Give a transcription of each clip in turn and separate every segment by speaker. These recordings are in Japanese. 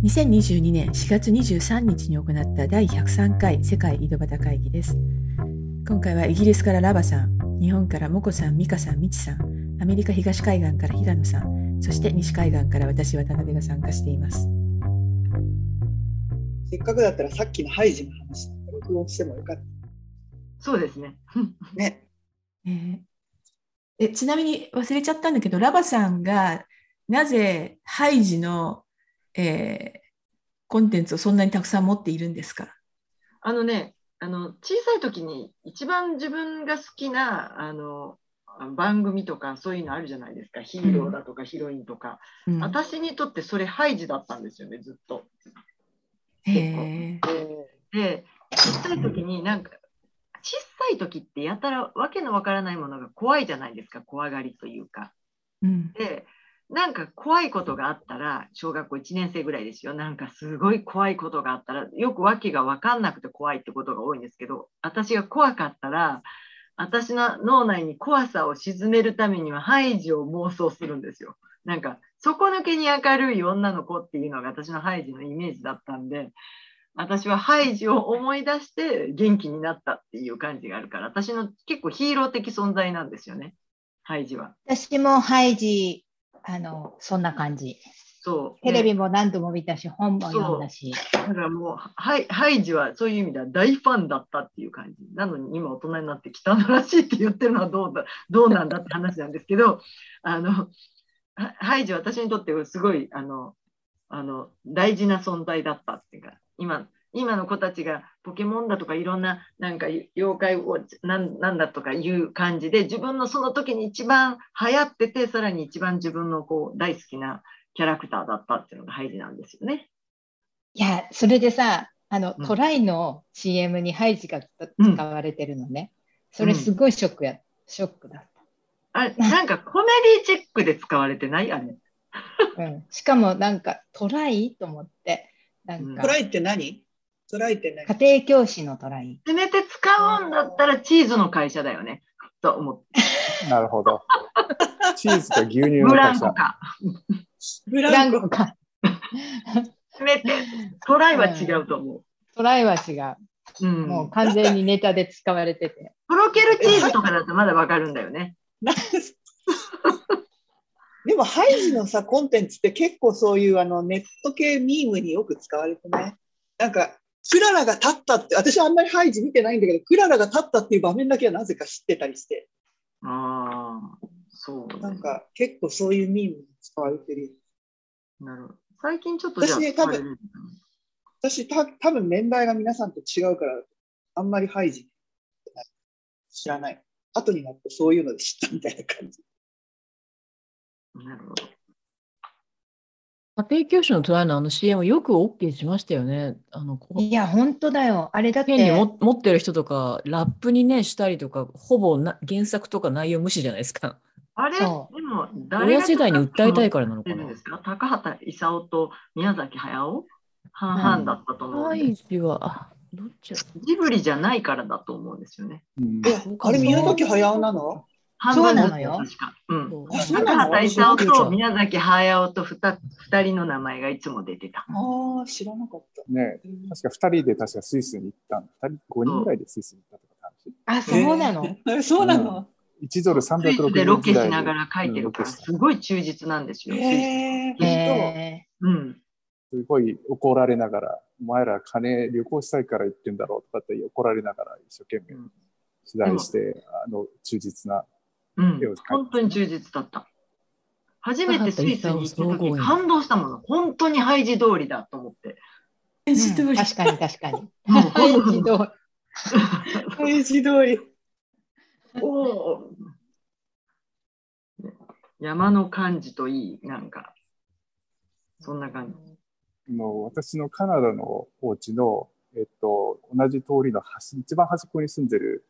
Speaker 1: 2022年4月23日に行った第103回世界井戸端会議です。今回はイギリスからラバさん、日本からモコさん、ミカさん、ミチさん、アメリカ東海岸から平野さん、そして西海岸から私渡辺が参加しています。
Speaker 2: せっかくだったらさっきのハイジの話録音してもよかった。
Speaker 3: そうですね。
Speaker 2: ね。
Speaker 1: えー、えちなみに忘れちゃったんだけど、ラバさんがなぜハイジの、えー、コンテンツをそんなにたくさん持っているんですか？
Speaker 3: あのね、あの小さい時に一番自分が好きなあの番組とかそういうのあるじゃないですか。ヒーローだとかヒロインとか、うん、私にとってそれハイジだったんですよねずっと。
Speaker 1: 結構。
Speaker 3: で小さい時になんか小さい時ってやたらわけのわからないものが怖いじゃないですか怖がりというか。
Speaker 1: うん、
Speaker 3: でなんか怖いことがあったら小学校1年生ぐらいですよなんかすごい怖いことがあったらよく訳が分かんなくて怖いってことが多いんですけど私が怖かったら私の脳内に怖さを鎮めるためにはハイジを妄想するんですよ。なんか底抜けに明るい女の子っていうのが私のハイジのイメージだったんで私はハイジを思い出して元気になったっていう感じがあるから私の結構ヒーロー的存在なんですよねハイジは。
Speaker 4: 私もハイジあのそんな感じ。
Speaker 3: そう、
Speaker 4: テレビも何度も見たし、本も読んだし。
Speaker 3: だからもうハイ、ハイジはそういう意味では大ファンだったっていう感じ。なのに今大人になって汚らしいって言ってるのはどうだどうなんだって話なんですけど、あのハイジは私にとってすごいあのあの大事な存在だったっていうか、今今の子たちがポケモンだとかいろんななんか妖怪をなんなんだとかいう感じで自分のその時に一番流行っててさらに一番自分のこう大好きなキャラクターだったっていうのがハイジなんですよね。
Speaker 4: いやそれでさあの、うん、トライの CM にハイジが使われてるのね、うん、それすごいショックや、ショックだった。
Speaker 3: あなんかコメディチックで使われてない？あれ、
Speaker 4: うん、しかもなんかトライ？と思って。なんか、
Speaker 2: トライって何？トライって
Speaker 4: 何家庭教師のトライ。
Speaker 3: せめて使うんだったらチーズの会社だよね。と思って。
Speaker 5: なるほど。チーズか牛乳の
Speaker 3: 会社。ブランコか。
Speaker 4: ブランコか。
Speaker 3: せめて、トライは違うと思う。
Speaker 4: トライは違う。うん、もう完全にネタで使われてて。
Speaker 3: とろけるチーズとかだとまだわかるんだよね。
Speaker 2: でも、ハイジのさ、コンテンツって結構そういうあのネット系ミームによく使われてないなんか、クララが立ったって、私はあんまりハイジ見てないんだけど、クララが立ったっていう場面だけはなぜか知ってたりして。
Speaker 3: ああ、そう、
Speaker 2: ね、なんか結構そういうミームに使われてる。
Speaker 3: なるほど。最近ちょっと
Speaker 2: 私ね、多分、私た多分年代が皆さんと違うから、あんまりハイジ知らない。後になってそういうので知ったみたいな感じ。
Speaker 3: なるほど。
Speaker 1: 家庭教師のトライのあの CM よく OK しましたよね。あの
Speaker 4: いや、本当だよ。あれだって。
Speaker 1: 権利も持ってる人とか、ラップにね、したりとか、ほぼな原作とか内容無視じゃないですか。
Speaker 3: あれ、でも
Speaker 1: 誰親世代に訴えたいからなのかな。
Speaker 3: 高畑勲と宮崎駿？半々だったと思うんです。
Speaker 1: うん、は、あ、どっち
Speaker 3: ジブリじゃないからだと思うんですよね。
Speaker 2: うん、あれ、宮崎駿なの？
Speaker 4: そうなのよ。
Speaker 3: 確か。うん。高畑勲と宮崎駿と二人の名前がいつも出てた。
Speaker 2: ああ、知らなかった。
Speaker 5: ね確か二人で確かスイスに行った二人、五人ぐらいでスイスに行ったとか
Speaker 4: あ、そうなの、
Speaker 2: えー、そうなの、
Speaker 5: 一ドル三百六
Speaker 3: でロケしながら書いてるから、すごい忠実なんですよ。
Speaker 2: へ
Speaker 3: えー。うん。
Speaker 5: すごい怒られながら、お前ら金旅行したいから言ってんだろうとかって怒られながら一生懸命取材して、うん、あの忠実な
Speaker 3: うん、本当に忠実だった。初めてスイスに行った時感動したもの。本当にハイジ通りだと思って。
Speaker 4: ハイジ通り。確かに確かに。ハイジ通り。
Speaker 2: ハイジ通り。
Speaker 3: おお。山の感じといい、なんか、そんな感
Speaker 5: じ。の私のカナダのお家の、えっと、同じ通りの端一番端っこに住んでる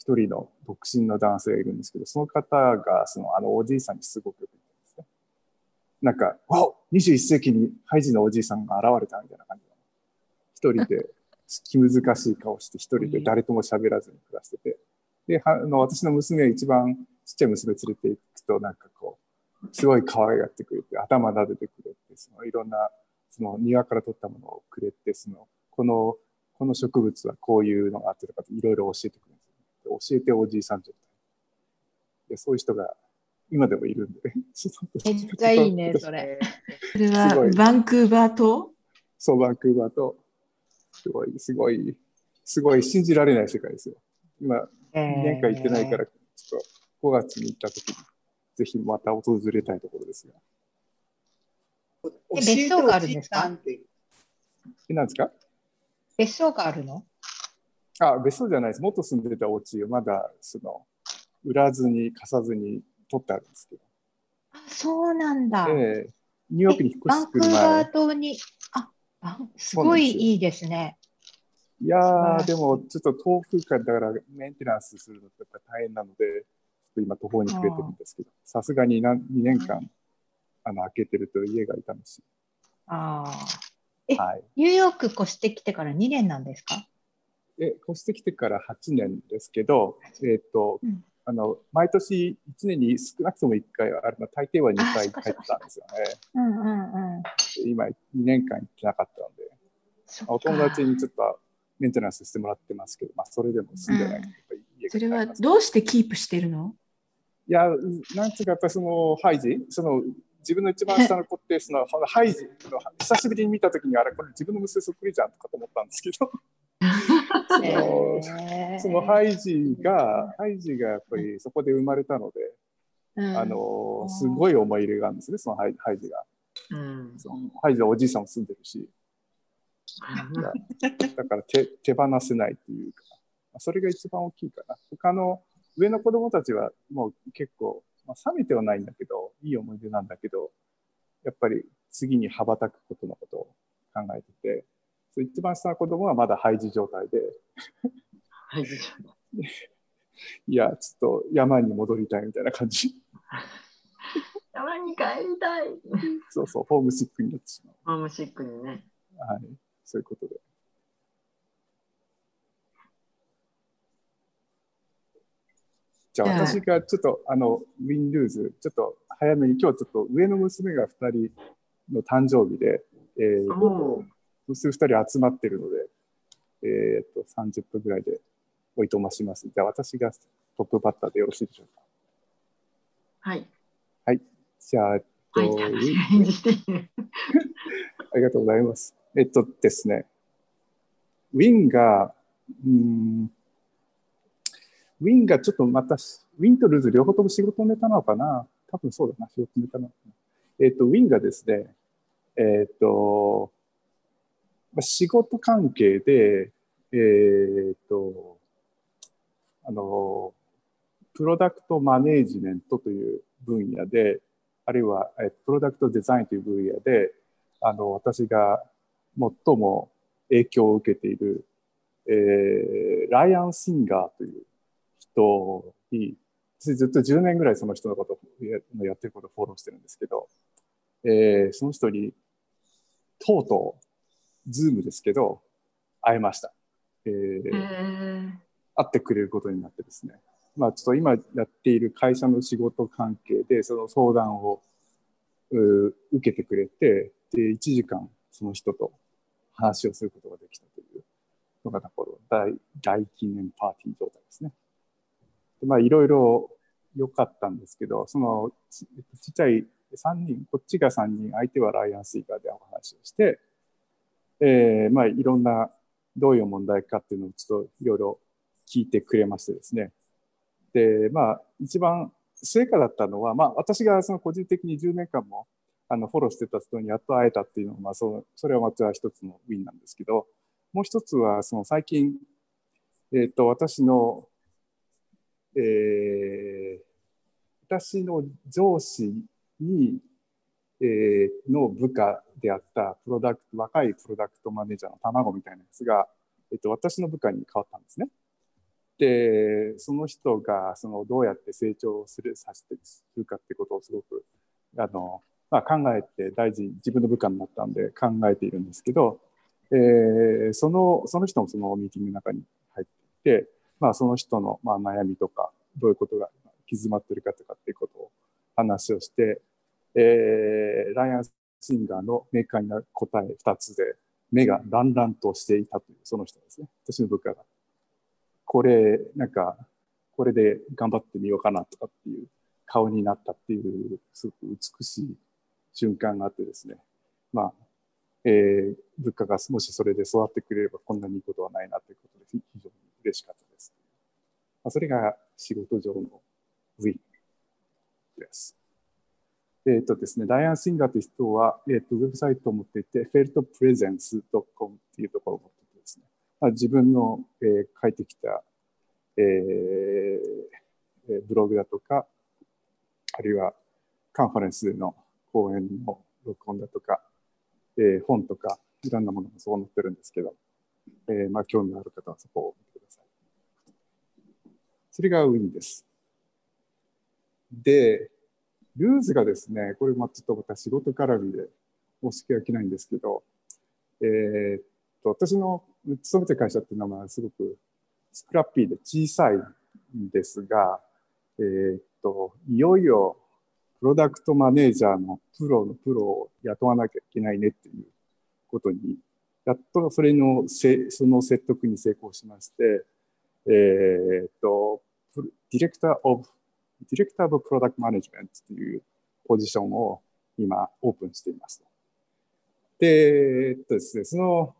Speaker 5: 一人の独身の男性がいるんですけど、その方が、その、あの、おじいさんにすごくよく言ってますね。なんか、わお !21 世紀にハイジのおじいさんが現れたみたいな感じ一人で、気難しい顔して、一人で誰とも喋らずに暮らしてて。で、あの、私の娘、一番ちっちゃい娘連れて行くと、なんかこう、すごい可愛がってくれて、頭撫でてくれて、そのいろんな、その庭から取ったものをくれて、その、この、この植物はこういうのがあってとかいろいろ教えてくれる。教えておじいさん状態。でそういう人が今でもいるんで。
Speaker 4: めっちゃいいね、それ。
Speaker 1: それはバンクーバー島？
Speaker 5: そう、バンクーバーと、すごい、すごい、すごい信じられない世界ですよ。今、2年間行ってないから、ちょっと5月に行った時に、ぜひまた訪れたいところですが。
Speaker 4: 別荘があるんですか？
Speaker 5: え、なんですか？
Speaker 4: 別荘があるの？
Speaker 5: あ、別荘じゃないです。元住んでたお家をまだ、その、売らずに、貸さずに取ってあるんですけど。
Speaker 4: あ、そうなんだ。
Speaker 5: ええニューヨークに引っ越してくる前。
Speaker 4: バンクーバー島に、あ、すごいいいですね。
Speaker 5: いやー、でもちょっと遠くからだからメンテナンスするのってやっぱ大変なので、ちょっと今途方に暮れてるんですけど、さすがに2年間、あの開けてると家が痛むし。
Speaker 4: ああ。え、
Speaker 5: はい、
Speaker 4: ニューヨーク越してきてから2年なんですか？
Speaker 5: え、越してきてから8年ですけど、えっ、ー、と、うん、あの、毎年1年に少なくとも1回はあるの、大抵は2回帰ったんですよね。
Speaker 4: うんうんうん。
Speaker 5: 今2年間行ってなかったので、お友達にちょっとメンテナンスしてもらってますけど、まあ、それでも住んでない、
Speaker 1: うん、それはどうしてキープしてるの？
Speaker 5: いや、なんつうか、やっぱりそのハイジ、その自分の一番下の子って、その ハイジの久しぶりに見たときに、あれ、これ自分の娘そっくりじゃんとかと思ったんですけど。そのそのハイジが、ハイジがやっぱりそこで生まれたので、うん、あのすごい思い入れがあるんですね、そのハイハイジが。うん、そのハイジはおじいさんも住んでるし、だから手手放せないっていうか、それが一番大きいかな。他の上の子供たちはもう結構、まあ、冷めてはないんだけど、いい思い出なんだけど、やっぱり次に羽ばたくことのことを考えてて、一番下の子供はまだ廃寺状態で。
Speaker 3: 廃寺状態。
Speaker 5: いや、ちょっと山に戻りたいみたいな感じ。
Speaker 3: 山に帰りたい。
Speaker 5: そうそう、ホームシックになってしまう。
Speaker 3: ホームシックにね。
Speaker 5: はい、そういうことで。じゃあ私がちょっとあのウィンルーズ、ちょっと早めに今日ちょっと上の娘が2人の誕生日で、えー、娘2人集まってるので、えー、っと30分ぐらいでおいとまします。じゃあ私がトップバッターでよろしいでしょうか？
Speaker 3: はい。
Speaker 5: はい。じゃあ、えっと、はい、ありがとうございます。えっとですね、ウィンが、うん、ウィンがちょっとまた、ウィンとルーズ両方とも仕事ネタなのかな？多分そうだな、仕事ネタなのかな。えっと、ウィンがですね、えっと、仕事関係で、えっと、あの、プロダクトマネージメントという分野で、あるいは、えプロダクトデザインという分野で、あの、私が最も影響を受けている、えー、ライアン・シンガーという人に、ずっと10年ぐらいその人のことややってることをフォローしてるんですけど、えー、その人に、とうとう、ズームですけど、会えました。えー、会ってくれることになってですね。まあ、ちょっと今やっている会社の仕事関係で、その相談を受けてくれて、で、1時間その人と話をすることができたというのが、この大大記念パーティー状態ですね。でまあ、いろいろ良かったんですけど、そのちっちゃい3人、こっちが3人、相手はライアン・スイカーでお話をして、えー、まあ、いろんな、どういう問題かっていうのをちょっといろいろ聞いてくれましてですね。で、まあ、一番成果だったのは、まあ、私がその個人的に10年間もあのフォローしてた人にやっと会えたっていうのは、まあ、そそれはまた一つのウィンなんですけど、もう一つは、その最近、えっ、ー、と、私の、えー、私の上司に、えー、の部下であったプロダクト、若いプロダクトマネージャーの卵みたいなやつが、えっ、と、私の部下に変わったんですね。で、その人が、その、どうやって成長する、させてするかってことをすごく、あの、まあ、考えて大事自分の部下になったんで考えているんですけど、えー、そのその人もそのミーティングの中に入っていて、まあ、その人のまあ悩みとかどういうことが行き詰まってるかとかっていうことを話をして、えー、ライアンシンガーの明快な答え2つで、目がランランとしていたという、その人ですね。私の部下が。これ、なんか、これで頑張ってみようかなとかっていう顔になったっていう、すごく美しい瞬間があってですね。まあ、えー、物価がもしそれで育ってくれればこんなにいいことはないなということで非常に嬉しかったです。まあ、それが仕事上の V です。えっ、ー、とですね、ダイアン・シンガーという人は、えっ、ー、と、ウェブサイトを持っていて、feltpresence.com っていうところを持っていてですね、まあ、自分の、えー、書いてきた、えー、ブログだとか、あるいはカンファレンスでの講演の録音だとか、えー、本とか、いろんなものもそう載ってるんですけど、えー、まあ、興味のある方はそこを見てください。それがウィンです。で、ルーズがですね、これもちょっとまた仕事絡みで申し訳ないんですけど、えー、っと、私の勤めてる会社っていうのはすごくスクラッピーで小さいんですが、えー、っと、いよいよプロダクトマネージャーのプロのプロを雇わなきゃいけないねっていうことに、やっとそれのせ、その説得に成功しまして、えー、っと、 Director of Director of Product Management というポジションを今オープンしています。で、えっとですね、その、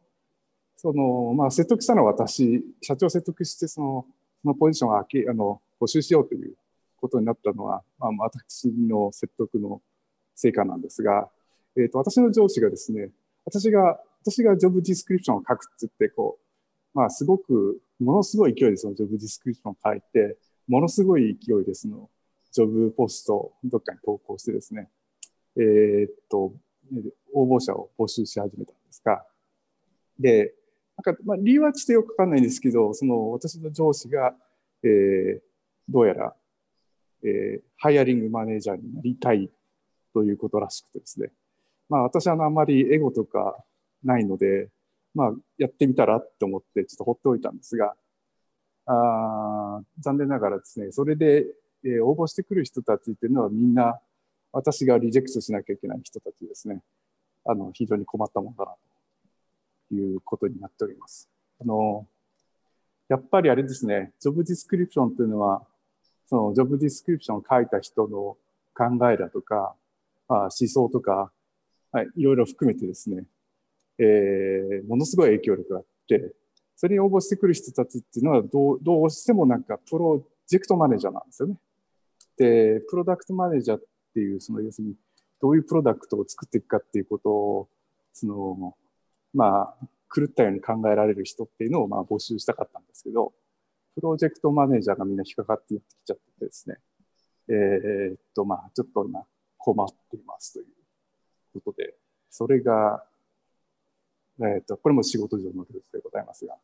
Speaker 5: その、まあ、説得したのは私、社長説得して、その、そのポジションをあけあの募集しようということになったのは、まあ、私の説得の成果なんですが、えっ、と、私の上司がですね、私が、私がジョブディスクリプションを書くって言って、こう、まあ、すごく、ものすごい勢いでそのジョブディスクリプションを書いて、ものすごい勢いでその。ジョブポストをどっかに投稿してですね、えー、っと、応募者を募集し始めたんですが、で、なんか、まあ、理由はちょっとよくわかんないんですけど、その私の上司が、えー、どうやら、えー、ハイアリングマネージャーになりたいということらしくてですね。まあ私はあんまりエゴとかないので、まあやってみたらって思ってちょっと放っておいたんですが、あ残念ながらですね、それで、え、応募してくる人たちっていうのはみんな私がリジェクトしなきゃいけない人たちですね。あの、非常に困ったものだなということになっております。あの、やっぱりあれですね、ジョブディスクリプションというのは、そのジョブディスクリプションを書いた人の考えだとか、まあ、思想とか、はい、いろいろ含めてですね、えー、ものすごい影響力があって、それに応募してくる人たちっていうのはどう、どうしてもなんかプロジェクトマネージャーなんですよね。で、プロダクトマネージャーっていう、その要するにどういうプロダクトを作っていくかっていうことを、その、まあ、狂ったように考えられる人っていうのをまあ募集したかったんですけど、プロジェクトマネージャーがみんな引っかかってやってきちゃってですね、えー、っと、まあ、ちょっと今困っていますということで、それが、えー、っと、これも仕事上のルールでございますが、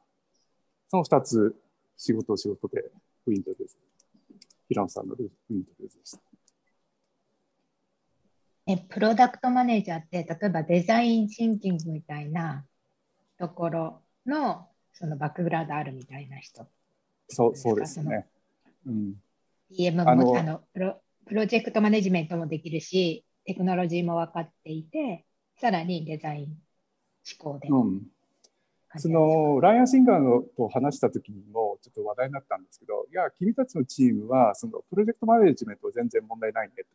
Speaker 5: その二つ、仕事を仕事でウィンドウです。平野さんのウィンドウでした。
Speaker 4: え、プロダクトマネージャーって、例えばデザインシンキングみたいなところのそのバックグラウンドあるみたいな人。
Speaker 5: そうそうですね。
Speaker 4: うん、DM もあのあのプロプロジェクトマネジメントもできるし、テクノロジーも分かっていて、さらにデザイン思考で、うん、
Speaker 5: そのライアン・シンガーのと話した時にもちょっと話題になったんですけど、いや、君たちのチームはそのプロジェクトマネジメントは全然問題ないねという。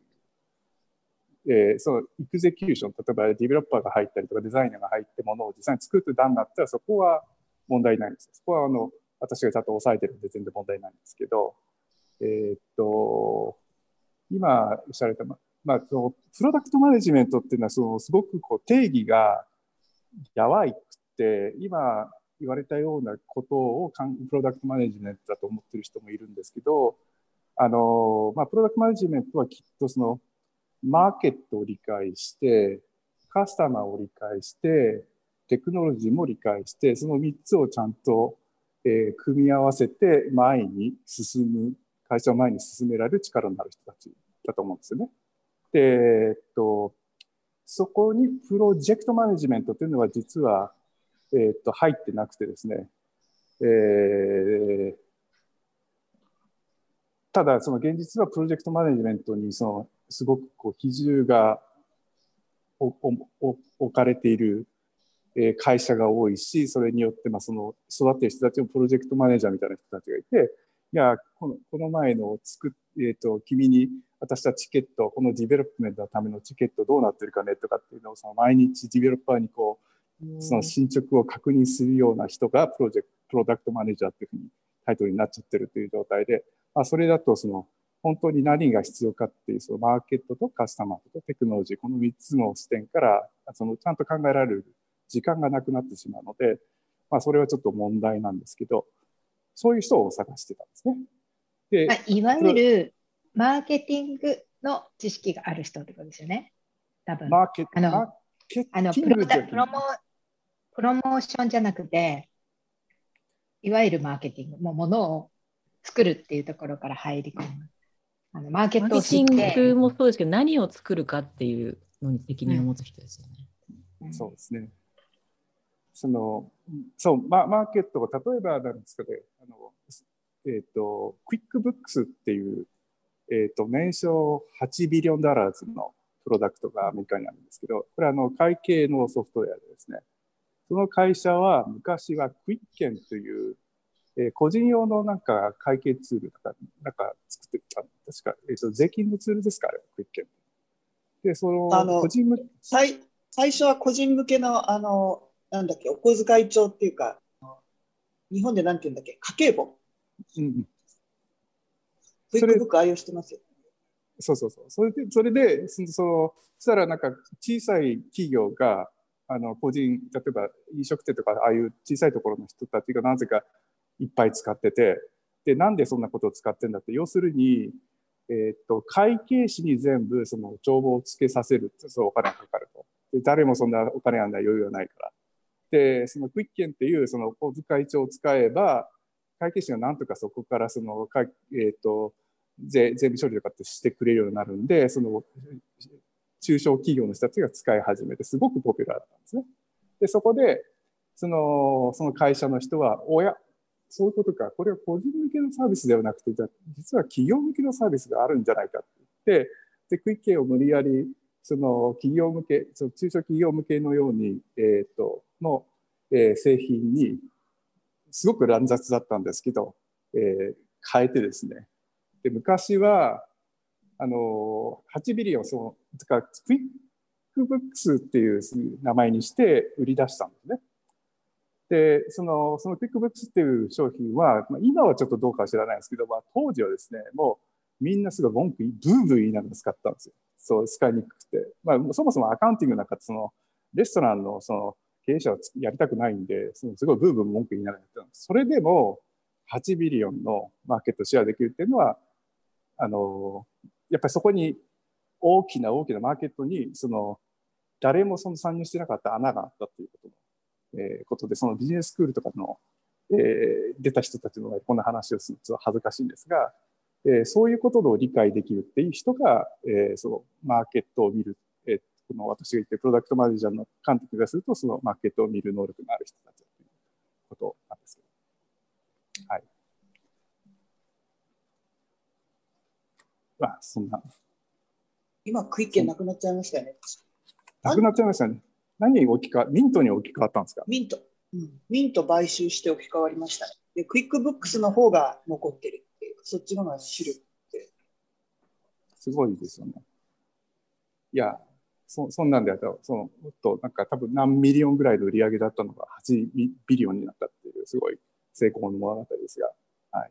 Speaker 5: えー、そのエクゼキューション、例えばディベロッパーが入ったりとかデザイナーが入ってものを実際に作って段になったらそこは問題ないんです。そこはあの私がちゃんと抑えてるんで全然問題ないんですけど、えー、っと、今おっしゃられた、まあ、そのプロダクトマネジメントっていうのはそのすごくこう定義がやばいくて、今言われたようなことをプロダクトマネジメントだと思ってる人もいるんですけど、あの、まあ、プロダクトマネジメントはきっとその、マーケットを理解して、カスタマーを理解して、テクノロジーも理解して、その3つをちゃんと、えー、組み合わせて前に進む、会社を前に進められる力になる人たちだと思うんですよね。で、えっと、そこにプロジェクトマネジメントというのは実はえー、っと入ってなくてですね、えー、ただその現実はプロジェクトマネジメントにそのすごくこう比重が置かれている会社が多いし、それによって、まあ、その育てる人たちもプロジェクトマネージャーみたいな人たちがいて、いや、このこの前の作、えっ、ー、と、君に渡したチケット、この development のためのチケットどうなってるかねとかっていうのを、その毎日ディベロッパーにこう、その進捗を確認するような人がプロジェクト、プロダクトマネージャーっていうふうにタイトルになっちゃってるという状態で、まあ、それだとその、本当に何が必要かっていう、そのマーケットとカスタマーとテクノロジー、この3つの視点から、そのちゃんと考えられる時間がなくなってしまうので、まあ、それはちょっと問題なんですけど、そういう人を探してたんですね。
Speaker 4: で、いわゆるマーケティングの知識がある人ってことですよね。多分。
Speaker 5: マーケ
Speaker 4: あのあのプロプロモプロモーションじゃなくて、いわゆるマーケティング、もうものを作るっていうところから入り込む。あのマーケットを
Speaker 1: 知って。マーケティングもそうですけど、何を作るかっていうのに責任を持つ人ですよね。
Speaker 5: うん、そうですね。その、そう、ま、マーケットが例えばなんですかね、あの、えっ、ー、と、 QuickBooks っていう、えっ、ー、と、年商8 billion dollars のプロダクトがアメリカにあるんですけど、これはあの、会計のソフトウェアでですね、その会社は昔はクイッケンという、えー、個人用のなんか会計ツールとか、なんか作ってた、確か、えっ、ー、と、税金のツールですか、あれ、クイッケン。で、その、
Speaker 2: あの個人向最最初は個人向けの、あの、なんだっけ、お小遣い帳っていうか、日本でなんて言うんだっけ、家計簿。うん。クイックブック愛用してますよ。
Speaker 5: そうそうそう。それで、それで、その、そしたらなんか小さい企業が、あの、個人、例えば飲食店とか、ああいう小さいところの人たちがなぜかいっぱい使ってて、で、なんでそんなことを使ってんだって、要するに、えー、っと、会計士に全部その帳簿をつけさせるって、そうお金がかかると。で、誰もそんなお金がない余裕はないから。で、そのクイッケンっていうその小遣い帳を使えば、会計士がなんとかそこからその、えっ、と、税務処理とかってしてくれるようになるんで、その中小企業の人たちが使い始めて、すごくポピュラーだったんですね。で、そこで、その、その会社の人は、おや、そういうことか、これは個人向けのサービスではなくて、実は企業向けのサービスがあるんじゃないかって言って、で、クイッケンを無理やり、その企業向け、その中小企業向けのように、えっ、と、の、えー、製品にすごく乱雑だったんですけど、えー、変えてですね。で、昔は、あの、8 billion、その、つか、クイックブックスっていう名前にして売り出したんですね。で、その、その QuickBooks っていう商品は、まあ、今はちょっとどうかは知らないんですけど、まあ、当時はですね、もうみんなすごい文句、ブーブー言いながら使ったんですよ。そう、使いにくくて。まあ、そもそも accounting なんかその、レストランのその、経営者はやりたくないんで、そのすごいブーブー文句言いながらやってたんです。それでも、8ビリオンのマーケットシェアできるっていうのは、あの、やっぱりそこに大きな大きなマーケットに、その、誰もその参入してなかった穴があったということの、えー、ことで、そのビジネススクールとかの、えー、出た人たちのこんな話をすると恥ずかしいんですが、えー、そういうことを理解できるっていう人が、えー、そのマーケットを見る、えー、この私が言ってプロダクトマネージャーの監督がすると、そのマーケットを見る能力のある人たちということなんです。はい。まあ、そんな。
Speaker 2: 今、クイッケンなくなっちゃいましたよね。
Speaker 5: なくなっちゃいましたね。何に置き換わ、ミントに置き換わったんですか？
Speaker 2: ミント。うん、ミント買収して置き換わりましたね。で、クイックブックスの方が残ってるっていう、そっちの方が主力って。
Speaker 5: すごいですよね。いや、そそんなんであったら、その、もっとなんか多分何 million ぐらいの売り上げだったのが8 billion になったっていう、すごい成功の物語ですが、はい。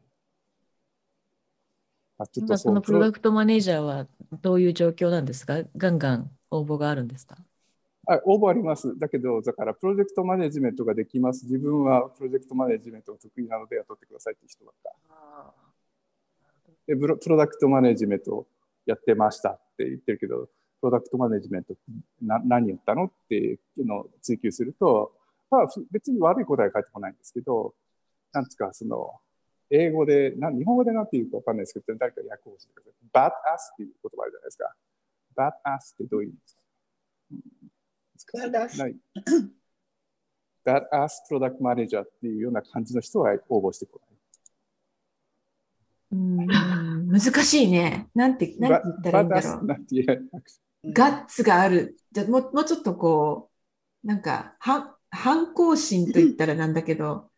Speaker 1: あちょっとそのプロダクトマネージャーはどういう状況なんですか？ガンガン応募があるんですか？
Speaker 5: あ応募あります。だけど、だからプロジェクトマネジメントができます。自分はプロジェクトマネジメントが得意なので雇ってくださいって人ばっか。でプロプロダクトマネジメントやってましたって言ってるけど、プロダクトマネジメントな何やったの？っていうのを追求すると、まあ、別に悪い答えは返ってこないんですけど、なんつか、その、英語で、な日本語で何て言うかわかんないですけど、誰か訳をしてください。bad ass っていう言葉あるじゃないですか。bad ass ってどういう意味ですか、bad ass? bad ass プロダクトマネージャーっていうような感じの人は応募してこない。
Speaker 1: うん難しいね。なんて、なんて言ったらいいんだろう。なんて言えガッツがある。じゃもうもうちょっとこう、なんか、は反抗心と言ったらなんだけど、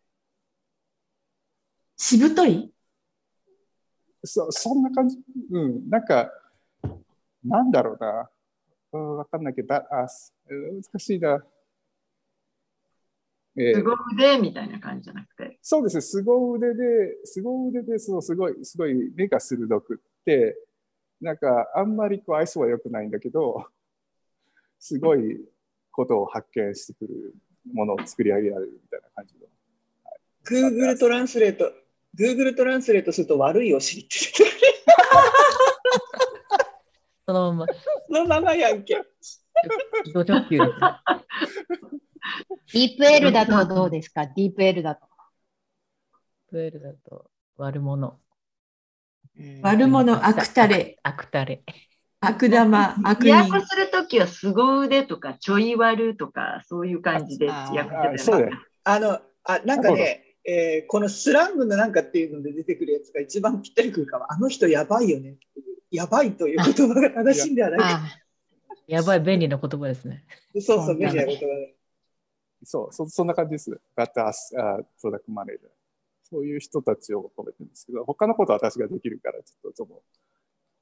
Speaker 1: しぶとい？
Speaker 5: そそんな感じ？うん。なんか、なんだろうな。うんわかんないけど、ああ難しいな。えー
Speaker 3: 凄腕みたいな感じじゃなくて？
Speaker 5: そうですね、凄腕で、凄腕で、そう、すごい、すごい目が鋭くって、なんか、あんまりこう愛想は良くないんだけど、すごいことを発見してくるものを作り上げられるみたいな感じの。
Speaker 2: Google トランスレート、Google トランスレートすると悪いお尻って。
Speaker 6: そのまま、
Speaker 2: そのままやんけ。
Speaker 6: 自己直球。
Speaker 4: ディープ L だとどうですか？ディープ L だと。
Speaker 6: プエルだと悪者。
Speaker 1: 悪者、悪たれ、
Speaker 6: 悪たれ。
Speaker 1: 悪玉、悪人。
Speaker 3: 訳するときは凄腕とかちょい悪とかそういう感じで訳してたよね
Speaker 5: あそうだよ。
Speaker 2: あの、あ、なんかね、えーこのスラングのなんかっていうので出てくるやつが一番ぴったりくるかも。あの人やばいよねっていう。やばいという言葉が正しいんではないか。
Speaker 4: あ
Speaker 6: やばい、便利な言葉ですね。
Speaker 2: そうそう、便利な言葉で。
Speaker 5: そう、そそんな感じです。バッタース、あプロダクトマネージャー。そういう人たちを求めてるんですけど、他のことは私ができるから、ちょっとその、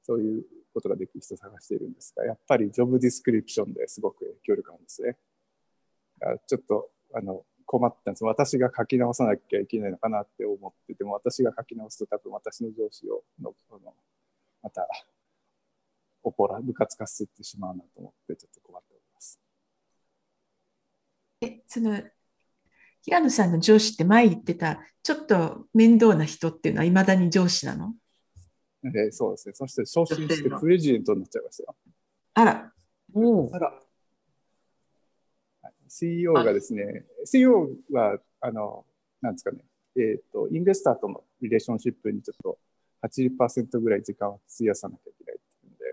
Speaker 5: そういうことができる人を探しているんですが、やっぱりジョブディスクリプションですごく影響力あるんですね。あちょっと、あの、困ったんです。私が書き直さなきゃいけないのかなって思ってても、私が書き直すと多分私の上司をの、あのまた、怒ら、部活化すってしまうなと思って、ちょっと困っております。
Speaker 1: え、その、平野さんの上司って前言ってた、ちょっと面倒な人っていうのは未だに上司なの？
Speaker 5: でそうですね。そして昇進してプレジデントになっちゃいましたよ。
Speaker 1: あら、
Speaker 2: あ。ら、
Speaker 5: CEO がですね、CEO は、あの、なんですかね、えっ、と、インベスターとのリレーションシップにちょっと80%ぐらい時間を費やさなきゃいけないっていうので、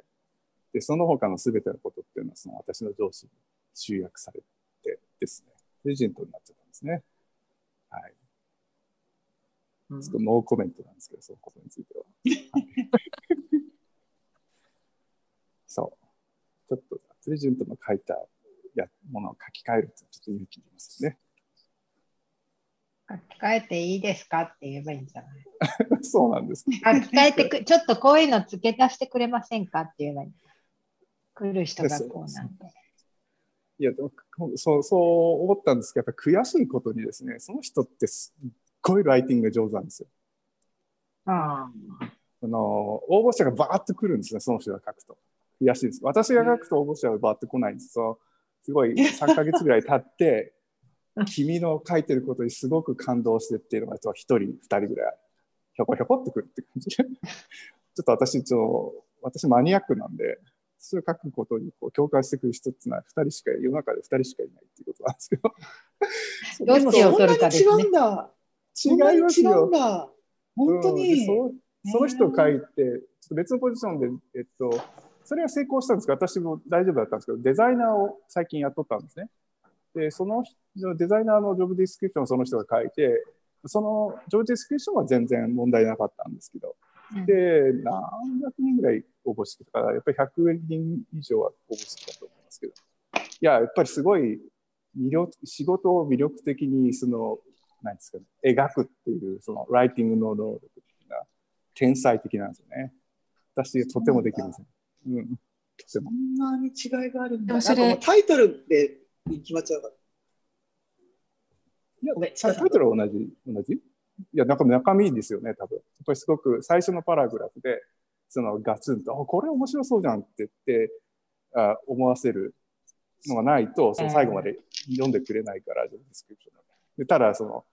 Speaker 5: で、その他の全てのことっていうのは、その私の上司に集約されてですね、プレジデントになっちゃったんですね。はい。
Speaker 3: うん
Speaker 5: ちょっとノーコメントなんですけど、そのことについては。はい そう。ちょっと、プレジデントの書いたやものを書き換えるってちょっと勇気いりますよね。
Speaker 4: 書き換えていいですかって言えばいいんじゃない？
Speaker 5: そうなんです。
Speaker 4: 書き換えてく、ちょっとこういうの付け足してくれませんかって言えばいい。来る人がこうなんで。
Speaker 5: いや、でもそう、そう思ったんですけど、やっぱり悔しいことにですね、その人ってすっごいライティングが上手なんですよ。
Speaker 4: あ
Speaker 5: あの、応募者がバーッと来るんですね、その人が書くと。悔しいです。私が書くと応募者はバーッと来ないんです。そうすごい3ヶ月ぐらい経って、君の書いてることにすごく感動してっていうのが、1人、2人ぐらい、ひょこひょこってくるって感じで。ちょっと私、ちょ私マニアックなんで、それを書くことにこう共感してくる人っていうのは2人しか、世の中で2人しかいないっていうことなんですけど。
Speaker 4: どっちを取るかですね
Speaker 2: 違うん。だ。そんな
Speaker 5: 違いますよ。
Speaker 2: だ。本当
Speaker 5: うん。そその人を書いて、ちょっと別のポジションで、えっと、それは成功したんですけど、私も大丈夫だったんですけど、デザイナーを最近雇ったんですね。で、その人デザイナーの job description をその人が書いて、その job description は全然問題なかったんですけど、
Speaker 4: うん
Speaker 5: で、何百人ぐらい応募してたから、やっぱり100人以上は応募してたと思いますけど、いや、やっぱりすごい魅力、仕事を魅力的に、その、なんですかね、描くっていう、その、 writing の能力っていうのは、天才的なんですよね。私、とてもできません。うん。
Speaker 2: そ
Speaker 5: も。
Speaker 2: んなに違いがあるんだ。
Speaker 1: でもそれ
Speaker 2: なんかもうタイトルで決まっちゃうから。
Speaker 5: いや、
Speaker 2: ごめん
Speaker 5: タイトルは同じ、同じ？いや、なんか中身ですよね、多分。やっぱりすごく最初のパラグラフで、そのガツンと、あ、これ面白そうじゃんって言って、あ思わせるのがないと、その最後まで読んでくれないから、 description でただ、その、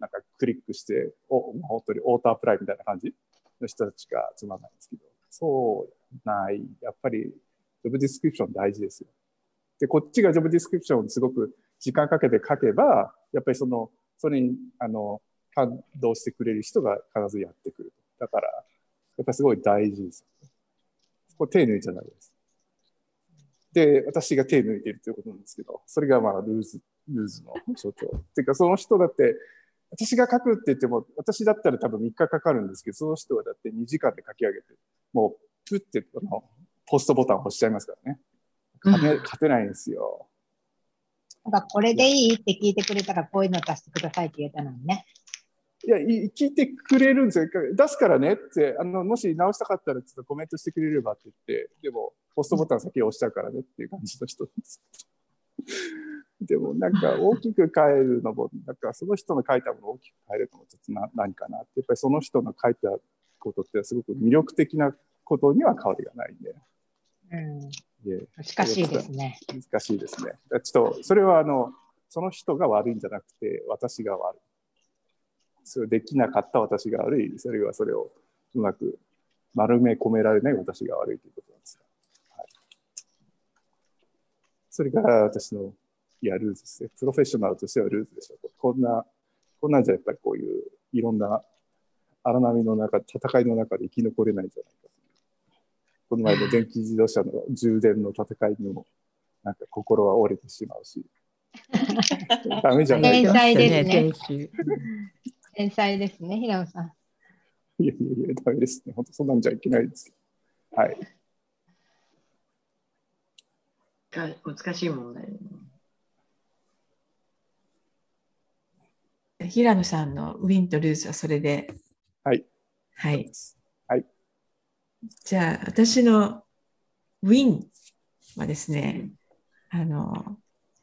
Speaker 5: なんかクリックして、お、本当に auto apply みたいな感じの人たちが集まらないんですけど、そうない。やっぱり、 job description 大事ですよ。で、こっちが job description をすごく時間かけて書けば、やっぱりその、それに、あの、感動してくれる人が必ずやってくる。だから、やっぱりすごい大事です。これ手抜いちゃダメです。で、私が手抜いてるということなんですけど、それがまあルーズ、ルーズの象徴。っていうか、その人だって、私が書くって言っても、私だったら多分3日かかるんですけど、その人はだって2時間で書き上げてる、もう、プって、あの、ポストボタンを押しちゃいますからね。勝て勝てないんですよ。
Speaker 4: なんかこれでいいって聞いてくれたらこういうの出してくださいって言えたのにね。
Speaker 5: いや、い聞いてくれるんですよ。出すからねって、あの、もし直したかったらちょっとコメントしてくれればって言って、でも、ポストボタン先押しちゃうからねっていう感じの人です。でもなんか大きく変えるのも、なんかその人の書いたものを大きく変えるのもちょっとな何かなって、やっぱりその人の書いたことってすごく魅力的なことには変わりがないんで。
Speaker 4: うん。
Speaker 5: で
Speaker 4: 難しいですね。
Speaker 5: 難しいですね。ちょっと、それはあの、その人が悪いんじゃなくて、私が悪い。それできなかった私が悪い。それはそれをうまく丸め込められない私が悪いということなんです。はい、それから私の、いや、ルーズですね。プロフェッショナルとしてはルーズでしょう。こんな、こんなんじゃやっぱりこういういろんな荒波の中、戦いの中で生き残れないんじゃないかという。この前の電気自動車の充電の戦いにも、なんか心は折れてしまうし。ダメじゃない
Speaker 4: 天
Speaker 5: か。
Speaker 4: 才ですね天才ですね、平野さん。
Speaker 5: いやいやいや、ダメですね。本当そんなんじゃいけないです。はい。
Speaker 3: が難しい問題。
Speaker 1: 平野さんのウィンとルーズはそれで。
Speaker 5: はい。
Speaker 1: はい。
Speaker 5: はい。
Speaker 1: じゃあ、私のウィンはですね、あの、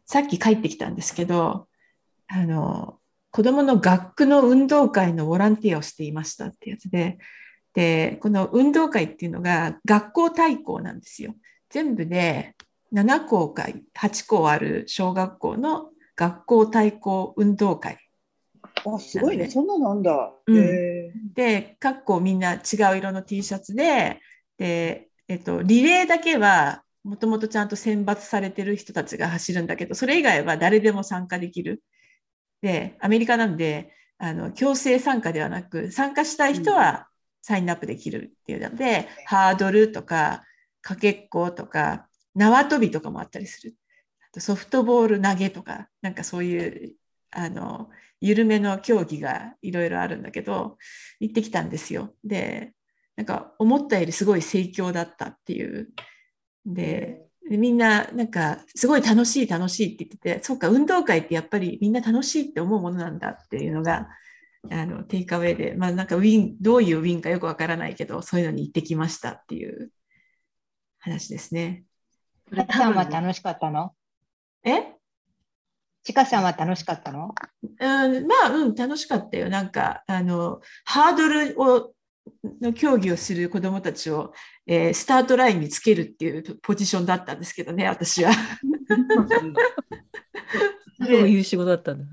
Speaker 1: さっき帰ってきたんですけど、あの、子供の学区の運動会のボランティアをしていましたってやつで、で、この運動会っていうのが学校対抗なんですよ。全部で7校か8校ある小学校の学校対抗運動会。
Speaker 2: あ、すごいね。そんなのなんだ。
Speaker 1: うん
Speaker 2: へ
Speaker 1: で、各校みんな違う色の T シャツで、で、えっと、リレーだけはもともとちゃんと選抜されてる人たちが走るんだけど、それ以外は誰でも参加できる。で、アメリカなんで、あの、強制参加ではなく、参加したい人はサインアップできるっていうので、ハードルとか、かけっことか、縄跳びとかもあったりする。あとソフトボール投げとか、なんかそういう、あの、緩めの競技がいろいろあるんだけど、行ってきたんですよ。で、なんか思ったよりすごい盛況だったっていう。で、でみんななんかすごい楽しい楽しいって言ってて、そうか、運動会ってやっぱりみんな楽しいって思うものなんだっていうのが、あの、テイクアウェイで、まあなんかウィン、どういうウィンかよくわからないけど、そういうのに行ってきましたっていう話ですね。
Speaker 4: は楽しかったの？
Speaker 1: え？
Speaker 4: ちかさんは楽しかったの？
Speaker 1: うん、まあ、うん、楽しかったよ。なんか、あの、ハードルを、の競技をする子どもたちを、えースタートラインにつけるっていうポジションだったんですけどね、私は。
Speaker 6: そういう仕事だったんだ。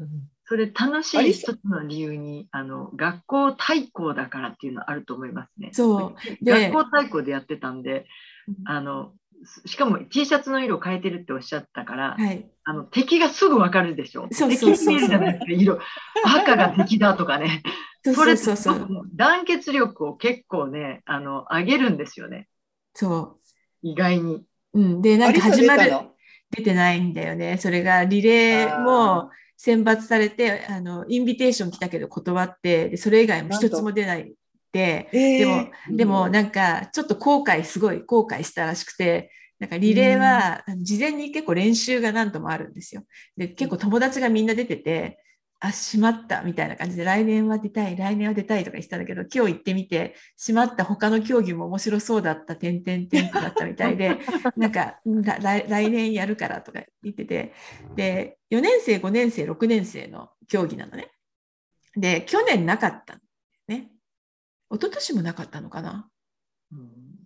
Speaker 3: それ楽しい一つの理由にあの学校対抗だからっていうのはあると思いますね。
Speaker 1: そうで
Speaker 3: 学校対抗でやってたんであのしかも T シャツの色を変えてるっておっしゃったから、
Speaker 1: はい。
Speaker 3: あの敵がすぐ分かるでしょ？
Speaker 1: そうそうそうそう
Speaker 3: 敵に見えるじゃないですか色 赤が敵だとかね。
Speaker 1: そ
Speaker 3: れ
Speaker 1: そうそうそう。
Speaker 3: 団結力を結構ねあの上げるんですよね
Speaker 1: そ
Speaker 3: 意外に。
Speaker 1: う。うん。で、
Speaker 2: ー
Speaker 1: なんか始まる、
Speaker 2: 出たの？
Speaker 1: 出てないんだよね。それがリレーも選抜されて、あの、インビテーション来たけど断って、でそれ以外も一つも出ないで、も、
Speaker 2: ー
Speaker 1: でもなんかちょっと後悔、すごい後悔したらしくて、なんかリレーは事前に結構練習が何度もあるんですよ。で、結構友達がみんな出てて、あ、しまったみたいな感じで、来年は出たい、来年は出たいとか言ってたんだけど、今日行ってみて、しまった他の競技も面白そうだった、てんてんてんってなったみたいで、なんか、来来年やるからとか言ってて、で、4年生、5年生、6年生の競技なのね。で、去年なかった。一昨年もなかったのかな？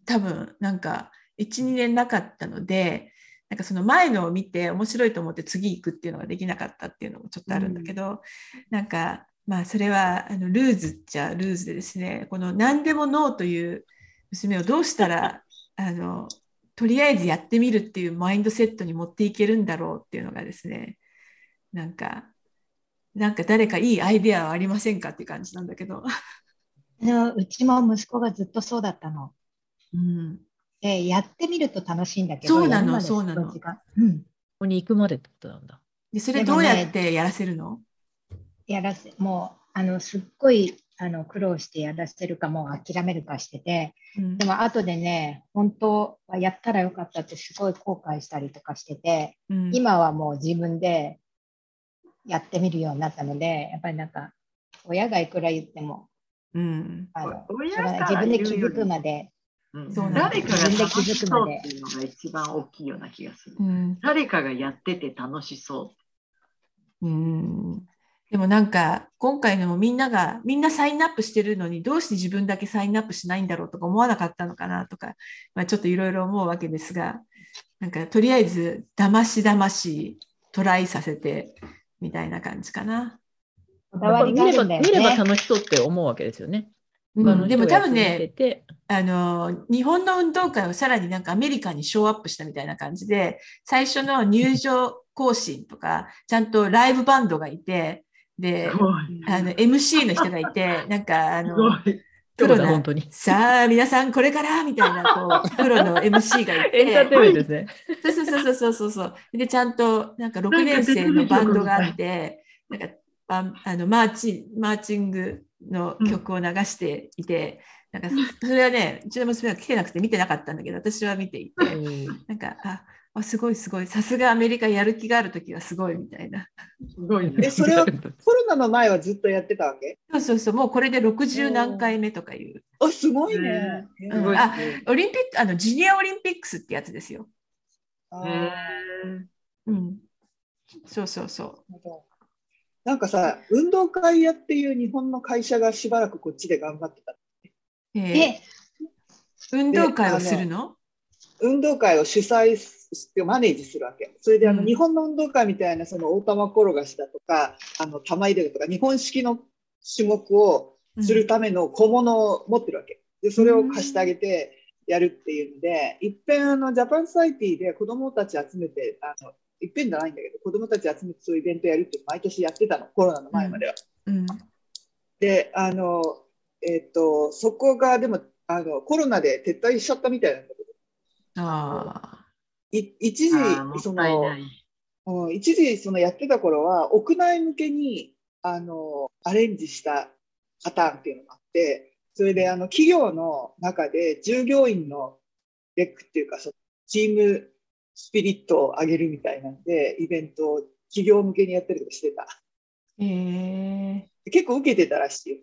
Speaker 1: 多分なんか12年なかったのでなんかその前のを見て面白いと思って次行くっていうのができなかったっていうのもちょっとあるんだけど、なんかまあそれはあのルーズっちゃルーズでですねこの何でもノーという娘をどうしたらあのとりあえずやってみるっていうマインドセットに持っていけるんだろうっていうのがですねなんかなんか誰かいいアイデアはありませんかっていう感じなんだけど。
Speaker 4: うちも息子がずっとそうだったの。
Speaker 1: うん。
Speaker 4: でやってみると楽しいんだけど、
Speaker 1: そうなのそうなの。
Speaker 4: うん、
Speaker 6: ここに行くまでってことなんだ。
Speaker 1: でそれどうやってやらせるの？
Speaker 4: やらせ、もう、あの、すっごい、あの苦労してやらせるかもう諦めるかしてて、
Speaker 1: うん。
Speaker 4: でも後でね、本当はやったらよかったってすごい後悔したりとかしてて、
Speaker 1: うん。
Speaker 4: 今はもう自分でやってみるようになったので、やっぱりなんか、親がいくら言っても、
Speaker 1: うん。
Speaker 4: 自分で気づくまで、
Speaker 3: うん。
Speaker 1: そう
Speaker 3: 誰かが楽しそうっていうのが一番大きいような気がする。
Speaker 1: うん。
Speaker 3: 誰かがやってて楽しそ
Speaker 1: う。ん。でもなんか今回のもみんながみんなサインアップしてるのにどうして自分だけサインアップしないんだろうとか思わなかったのかなとか、まあ、ちょっといろいろ思うわけですがなんかとりあえずだましだましトライさせてみたいな感じかな。
Speaker 6: 見れば見れば
Speaker 4: ね。
Speaker 6: 楽しそうって思うわけですよね。
Speaker 1: うんでも多分ね
Speaker 6: て
Speaker 1: あの日本の運動会をさらになんかアメリカにショーアップしたみたいな感じで最初の入場行進とかちゃんとライブバンドがいてで。あの MC の人がいてなんかあ
Speaker 3: す
Speaker 1: の。プロな。さあ皆さんこれからみたいなこう プロの MC がい
Speaker 6: エンターテインメント
Speaker 1: て
Speaker 6: ですね。
Speaker 1: そうそうそうそうそうそうでちゃんとなんか6年生のバンドがあってなんかバンあのマーチマーチングの曲を流していて、なんかそれはねうちの娘は来てなくて見てなかったんだけど私は見ていてなんかああすごいすごい。さすがアメリカやる気がある時はすごいみたいな。
Speaker 3: すごいね。
Speaker 2: え、それをコロナの前はずっとやってたわけ
Speaker 1: そうそうそうもうこれで60何回目とかいう。
Speaker 2: あ、すごいね。
Speaker 1: すごい。あオリンピックあのジュニアオリンピックスってやつですよ。
Speaker 2: あ
Speaker 1: うん、そうそうそ
Speaker 2: なるほどなんかさ、運動会屋っていう日本の会社がしばらくこっちで頑張ってた。
Speaker 1: う。え運動会をするの？
Speaker 2: 運動会を主催してマネージするわけ。それであの、
Speaker 1: うん
Speaker 2: 日本の運動会みたいなその大玉転がしだとか、あの玉入れだとか、日本式の種目をするための小物を持ってるわけ。で、それを貸してあげてやるっていうので、いっぺんあのジャパンソサイティで子供たち集めて、あのいっぺんじゃないんだけど、子供たち集めてそういうイベントやるって毎年やってたの、コロナの前までは。
Speaker 1: うん
Speaker 2: で、あの、えっ、と、そこがでもあのコロナで撤退しちゃったみたいなんだけど、
Speaker 1: あ
Speaker 2: い一時その。うん、一時そのやってた頃は屋内向けにあのアレンジしたパターンっていうのがあってそれであの企業の中で従業員のレックっていうかそのチームスピリットを上げるみたいなんでイベントを企業向けにやったりとかしてた
Speaker 1: ーえー
Speaker 2: 結構受けてたらしいよ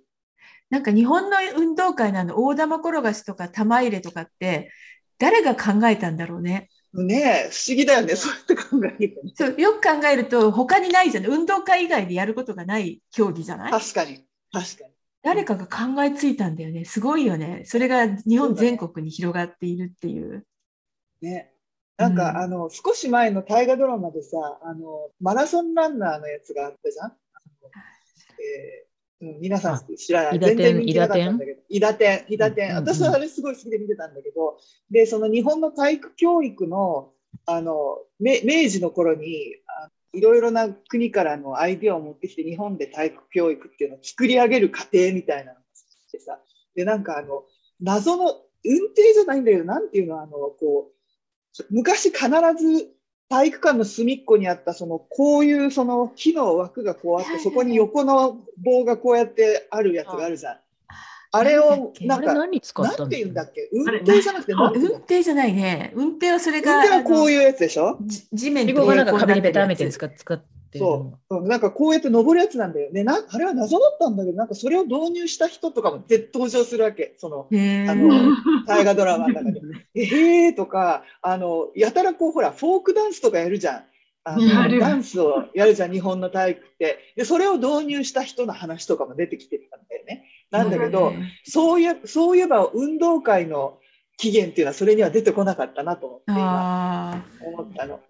Speaker 1: なんか日本の運動会のあの大玉転がしとか玉入れとかって誰が考えたんだろうね。
Speaker 2: ねえ不思議だよねそうやって考えるとね
Speaker 1: そうよく考えると他にないじゃない運動会以外でやることがない競技じゃない？
Speaker 2: 確かに確かに
Speaker 1: 誰かが考えついたんだよね。すごいよね。それが日本全国に広がっているっていう。
Speaker 2: ねなんか、
Speaker 1: うん
Speaker 2: あの少し前の大河ドラマでさあのマラソンランナーのやつがあったじゃん？えーうん、皆さん知らない。全然見てなかったんだけど。伊達天、伊達天。私はあれすごい好きで見てたんだけど、で、その日本の体育教育の、あの、め明治の頃に、あいろいろな国からのアイデアを持ってきて、日本で体育教育っていうのを作り上げる過程みたいなのがしてさ、で、なんかあの、謎の、運転じゃないんだけど、なんていうの、あの、こう、昔必ず体育館の隅っこにあったそのこういうその木の枠がこうあってそこに横の棒がこうやってあるやつがあるじゃん。あれをなんか
Speaker 6: 何
Speaker 2: て言うんだっけ？運転じゃなくて
Speaker 1: 運転じゃないね。運転はそれ
Speaker 2: け
Speaker 1: が。
Speaker 2: 運転はこう
Speaker 1: う
Speaker 2: いうやつでしょ？
Speaker 1: じ地面
Speaker 6: 英語がなんか壁にベタて使っ使ってるの
Speaker 2: そう、うんなんかこうやって登るやつなんだよね。なあれは謎だったんだけど、なんかそれを導入した人とかもで登場するわけ。そのあの大河ドラマの中で。えーとか、あの、やたらこう、ほら、フォークダンスとかやるじゃん。あのダンスをやるじゃん、日本の体育って。で、それを導入した人の話とかも出てきてたんだよね。なんだけど、そういえそういえば運動会の起源っていうのはそれには出てこなかったなと思って今
Speaker 1: あ
Speaker 2: 思ったの。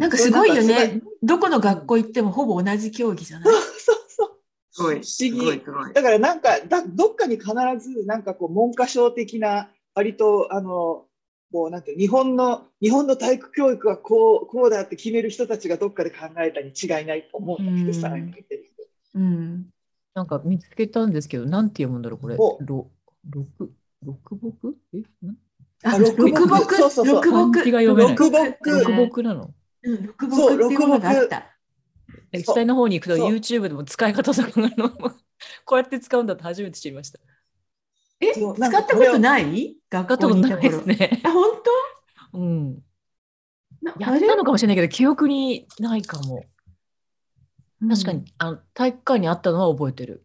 Speaker 1: ーなんかすごいよね。どこの学校行ってもほぼ同じ競技じゃない？
Speaker 2: そうそうそう。
Speaker 3: すごい。
Speaker 2: 不
Speaker 3: す
Speaker 2: 思議。だからなんかだどっかに必ずなんかこう文科省的な割とあのこうなんていう日本の日本の体育教育はこうこうだって決める人たちがどっかで考えたに違いないと思うんだけどさ、
Speaker 1: うん。
Speaker 6: なんか見つけたんですけど、なんて読むんだろう、これ。
Speaker 2: お
Speaker 6: ろ六六木？え？ん？
Speaker 1: あ、
Speaker 2: あ
Speaker 1: 六
Speaker 2: 六木？
Speaker 1: 木
Speaker 2: そうそうそう。
Speaker 1: 六木
Speaker 6: が読めない。
Speaker 2: 六木。
Speaker 1: うん
Speaker 6: 六木なの？
Speaker 1: うん六木っていうものがあった。
Speaker 6: で下の方に行くと
Speaker 2: そう
Speaker 6: YouTube でも使い方とかあの？こうやって使うんだって初めて知りました。
Speaker 1: え、
Speaker 2: そう
Speaker 1: 使ったことない？
Speaker 6: 使
Speaker 1: 学
Speaker 6: ったことない
Speaker 1: 校にいた頃。
Speaker 6: ですね。
Speaker 1: あ、本
Speaker 6: うん。やったのかもしれないけど、記憶にないかも。確かに、あの体育館にあったのは覚えてる。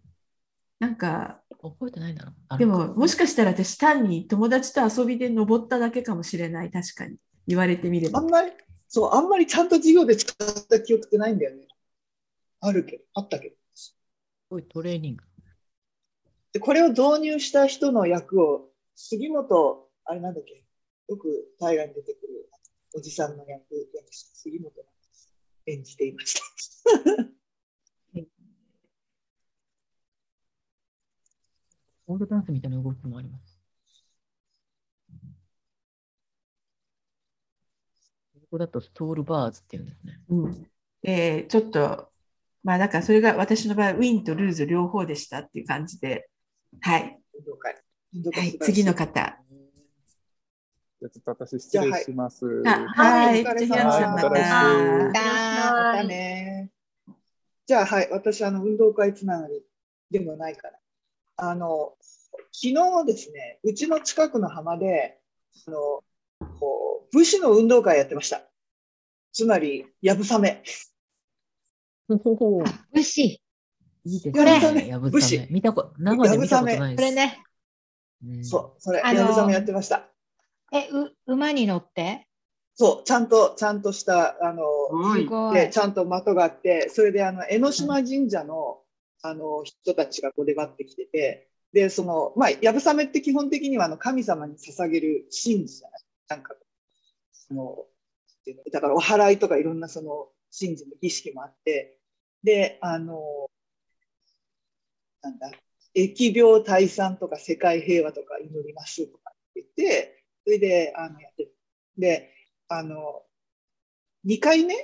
Speaker 1: なんか、
Speaker 6: 覚えてないな。あ
Speaker 1: でも、もしかしたら私単に友達と遊びで登っただけかもしれない。確かに。言われてみれば
Speaker 2: あん。まり、そう、あんまりちゃんと授業で使った記憶ってないんだよね。あるけど、あったけど。
Speaker 6: すごいトレーニング。
Speaker 2: で、これを導入した人の役を、杉本、あれなんだっけ、よく大河に出てくるおじさんの役、私杉本演じていました。
Speaker 6: オールダンスみたいな動きもあります。ここだとストールバーズっていうんですね。
Speaker 1: うん。で、ちょっと、まあ、だからそれが私の場合、ウィンとルーズ両方でしたっていう感じで。はい。
Speaker 2: 運動会。運動会
Speaker 1: はい次の方。
Speaker 5: じゃあちょっと私失礼します。
Speaker 1: あはい。じゃあ、また。
Speaker 2: じゃあ、はい、私、あの、運動会つながりでもないから。あの、昨日ですね、うちの近くの浜で、あの、こう武士の運動会やってました。つまり、やぶさめ。
Speaker 4: 武士。
Speaker 6: いいです
Speaker 2: これ
Speaker 6: ね。やぶ
Speaker 2: 武士
Speaker 6: さめ。見たこと、生で見たことないです。
Speaker 4: これね。
Speaker 6: うん
Speaker 2: そう、それ、やぶさめやってました。
Speaker 4: え、う、馬に乗って？
Speaker 2: そう、ちゃんと、ちゃんとした、あの、
Speaker 3: ごい。
Speaker 4: すごい
Speaker 2: で、。ちゃんと的があって、それで、あの、江ノ島神社の、あの、人たちがこう出張ってきてて、で、その、まあ、やぶさめって基本的には、あの、神様に捧げる神事じゃないなんか、その、だから、お祓いとかいろんなその、神事の儀式もあって、で、あの、なんだ、疫病退散とか世界平和とか祈りますとかって言って、それで、あの、やってる。で、あの、2回目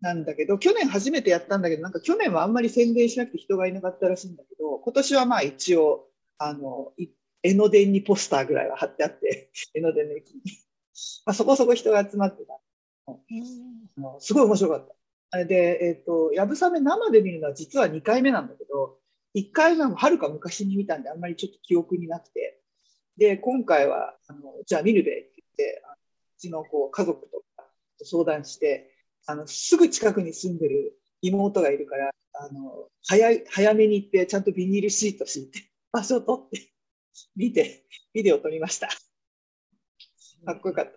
Speaker 2: なんだけど、去年初めてやったんだけど、なんか去年はあんまり宣伝しなくて人がいなかったらしいんだけど、今年はまあ一応、あの、い江ノ電にポスターぐらいは貼ってあって、江ノ電の駅に。まあそこそこ人が集まってた。あのすごい面白かった。あれで、えっ、と、やぶさめ生で見るのは実は2回目なんだけど、1回目もはるか昔に見たんで、あんまりちょっと記憶になくて。で、今回は、あのじゃあ見るべって言って、うちのこう家族とかと相談して、あの、すぐ近くに住んでる妹がいるから、あの、早い、早めに行って、ちゃんとビニールシート敷いて、場所を取って、見て、ビデオ撮りました。かっこよかった。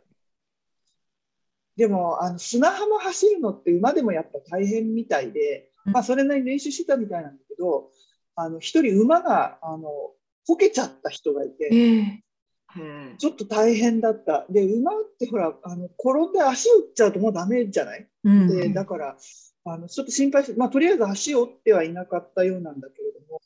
Speaker 2: でも、あの、砂浜走るのって馬でもやっぱ大変みたいで、まあ、それなりに練習してたみたいなんだけど、あの、一人馬が、あの、こけちゃった人がいて、ちょっと大変だった。で、馬ってほら、あの、転んで足を打っちゃうともうダメじゃない？
Speaker 1: うん
Speaker 2: で、だから、あの、ちょっと心配して、まあ、とりあえず足を折ってはいなかったようなんだけれども、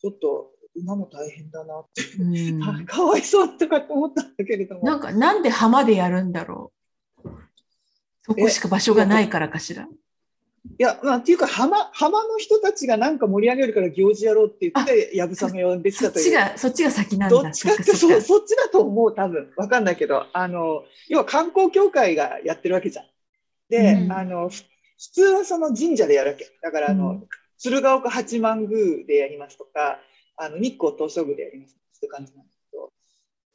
Speaker 2: ちょっと、馬も大変だなって、
Speaker 1: うん
Speaker 2: あかわいそうとかって思ったんだけれども、
Speaker 1: なんか、なんで浜でやるんだろう。そこしか場所がないからかしら。
Speaker 2: いや、まあ、っていうか、浜、浜の人たちがなんか盛り上げるから行事やろうって言って、やぶさめを呼んでき
Speaker 1: そ
Speaker 2: たという。
Speaker 1: っちが、そっちが先なんだ。
Speaker 2: どっちかってそう、
Speaker 1: そそっ
Speaker 2: ちだと思う、多分。わかんないけど、あの、要は観光協会がやってるわけじゃん。で、
Speaker 1: うん
Speaker 2: あの、ふ普通はその神社でやるわけ。だから、あの、
Speaker 1: うん
Speaker 2: 鶴岡八幡宮でやりますとか、あの、日光東照宮でやりますって感じなんだけど、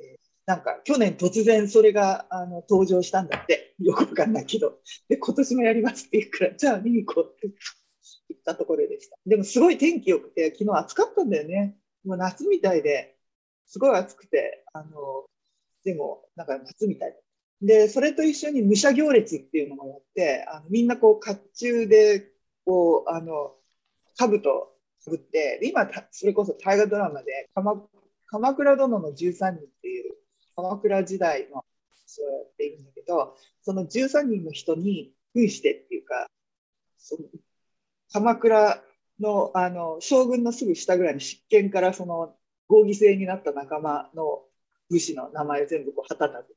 Speaker 2: えーなんか、去年突然それが、あの、登場したんだって。よくわかんないけど。で、今年もやりますって言うから、じゃあ見に行こうって 言ったところでした。でもすごい天気良くて、昨日暑かったんだよね。もう夏みたいで、すごい暑くて、あの、でも、なんか夏みたい。で、それと一緒に武者行列っていうのもやって、あのみんなこう、甲冑で、こう、あの、兜ぶって、で今、それこそ大河ドラマで、鎌鎌倉殿の13人っていう、鎌倉時代のそうやっているんだけど、その13人の人に扮してっていうか、その鎌倉のあの将軍のすぐ下ぐらいの執権からその合議制になった仲間の武士の名前を全部こう旗立てて。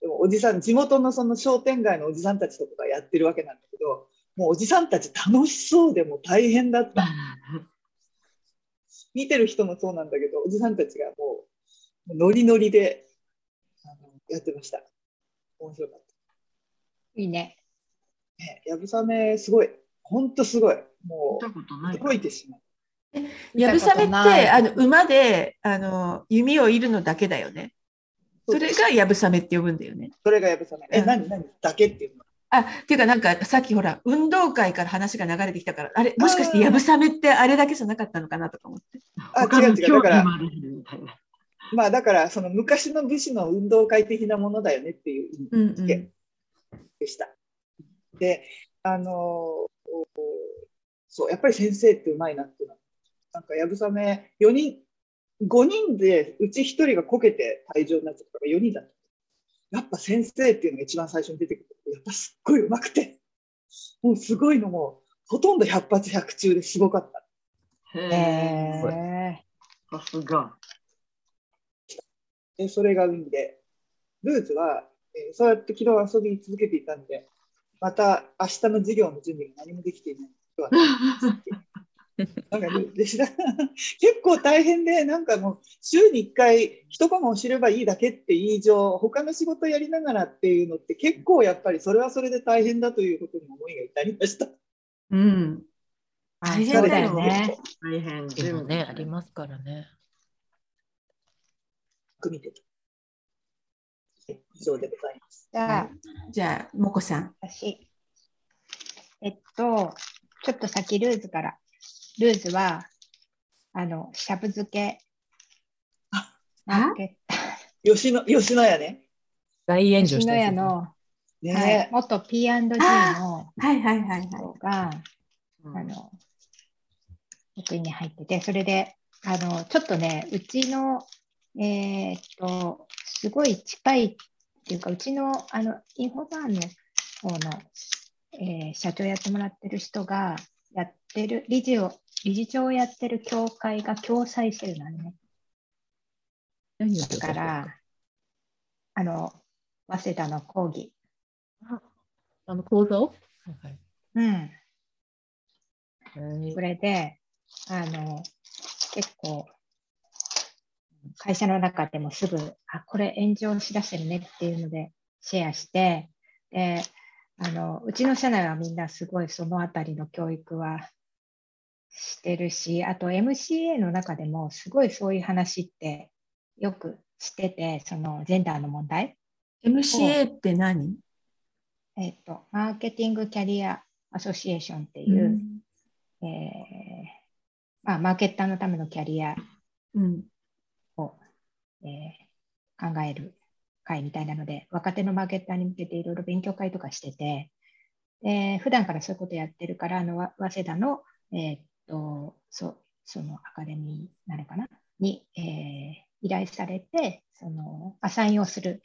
Speaker 2: でもおじさん、地元のその商店街のおじさんたちとかがやってるわけなんだけど、もうおじさんたち楽しそうでもう大変だった。見てる人もそうなんだけど、おじさんたちがもう、ノリノリであのやってました。面白かっ
Speaker 4: いいね。
Speaker 2: た。ね、やぶさめ、すごい。本当すごい。も
Speaker 3: 見たことな
Speaker 2: う、
Speaker 3: い。
Speaker 2: 驚いてしまう。
Speaker 1: やぶさめって、あの、馬で、あの、弓を射るのだけだよね。それがやぶさめって呼ぶんだよね。
Speaker 2: それがやぶさめ。え、
Speaker 1: うん
Speaker 2: 何何？だけっていうの
Speaker 1: あ、っていうかなんかさっきほら、運動会から話が流れてきたから、あれ、もしかしてやぶさめってあれだけじゃなかったのかなとか思って。
Speaker 2: あ、違う違う。だから。まあだから、その昔の武士の運動会的なものだよねっていう意
Speaker 1: うんうん。
Speaker 2: 味でした。で、あのーそう、やっぱり先生ってうまいなっていうのは、なんかやぶさめ4人、5人でうち1人がこけて退場になっちゃったから4人だった。やっぱ先生っていうのが一番最初に出てくる。やっぱすっごいうまくて、もうすごいのも、ほとんど100発100中ですごかった。
Speaker 3: へ
Speaker 4: へ
Speaker 3: え。
Speaker 4: え。
Speaker 3: さすが。
Speaker 2: で、それが運で、ルーズは、えーそうやって昨日遊び続けていたんで、また明日の授業の準備が何もできていない人は、なんかルでしら 結構大変で、なんかもう週に1回一コマを知ればいいだけっていい以上、他の仕事やりながらっていうのって結構やっぱりそれはそれで大変だということに思いが至りました。
Speaker 1: うん。
Speaker 4: あ
Speaker 1: 大変
Speaker 4: そうだ
Speaker 1: だよ
Speaker 4: よね。
Speaker 3: 大変。
Speaker 6: でもね、ありますからね。
Speaker 2: 組みてた。以上でございます。
Speaker 4: じゃあ、
Speaker 1: じゃあ、もこさん。
Speaker 4: 私、えっと、ちょっと先ルーズから。ルーズは、あの、しゃぶ漬け。マーケ
Speaker 2: 吉野吉野家ね。
Speaker 6: 大炎上
Speaker 4: 吉野
Speaker 6: したやつ
Speaker 4: 家の、
Speaker 2: ね
Speaker 4: はい、元 P&G の
Speaker 1: はいはいはいはい。
Speaker 4: 人が、
Speaker 3: うん
Speaker 4: あの、職員に入ってて、それで、あの、ちょっとね、うちの、えーっと、すごい近いっていうか、うちの、あの、インフォバーンの方の、えー社長やってもらってる人が、やってる、理事を、理事長をやってる協会が共催してるのね。だから、あの、早稲田の講義。
Speaker 6: あの講座を？はい
Speaker 4: うん。
Speaker 6: はい
Speaker 4: それで、あの、結構、会社の中でもすぐ、あ、これ炎上しだしてるねっていうのでシェアして、で、あの、うちの社内はみんなすごいそのあたりの教育はしてるし、あと MCA の中でもすごいそういう話ってよくしてて、そのジェンダーの問題。
Speaker 1: MCA って何？
Speaker 4: えっと、マーケティングキャリアアソシエーションっていう、
Speaker 1: ん
Speaker 4: えーまあ、マーケッターのためのキャリア
Speaker 1: うん。
Speaker 4: を、えー考える会みたいなので、若手のマーケッターに向けていろいろ勉強会とかしてて、で普段からそういうことやってるから、あのわ早稲田の、えーっとそそのアカデミーなのかな？に、えー依頼されて、そのアサインをする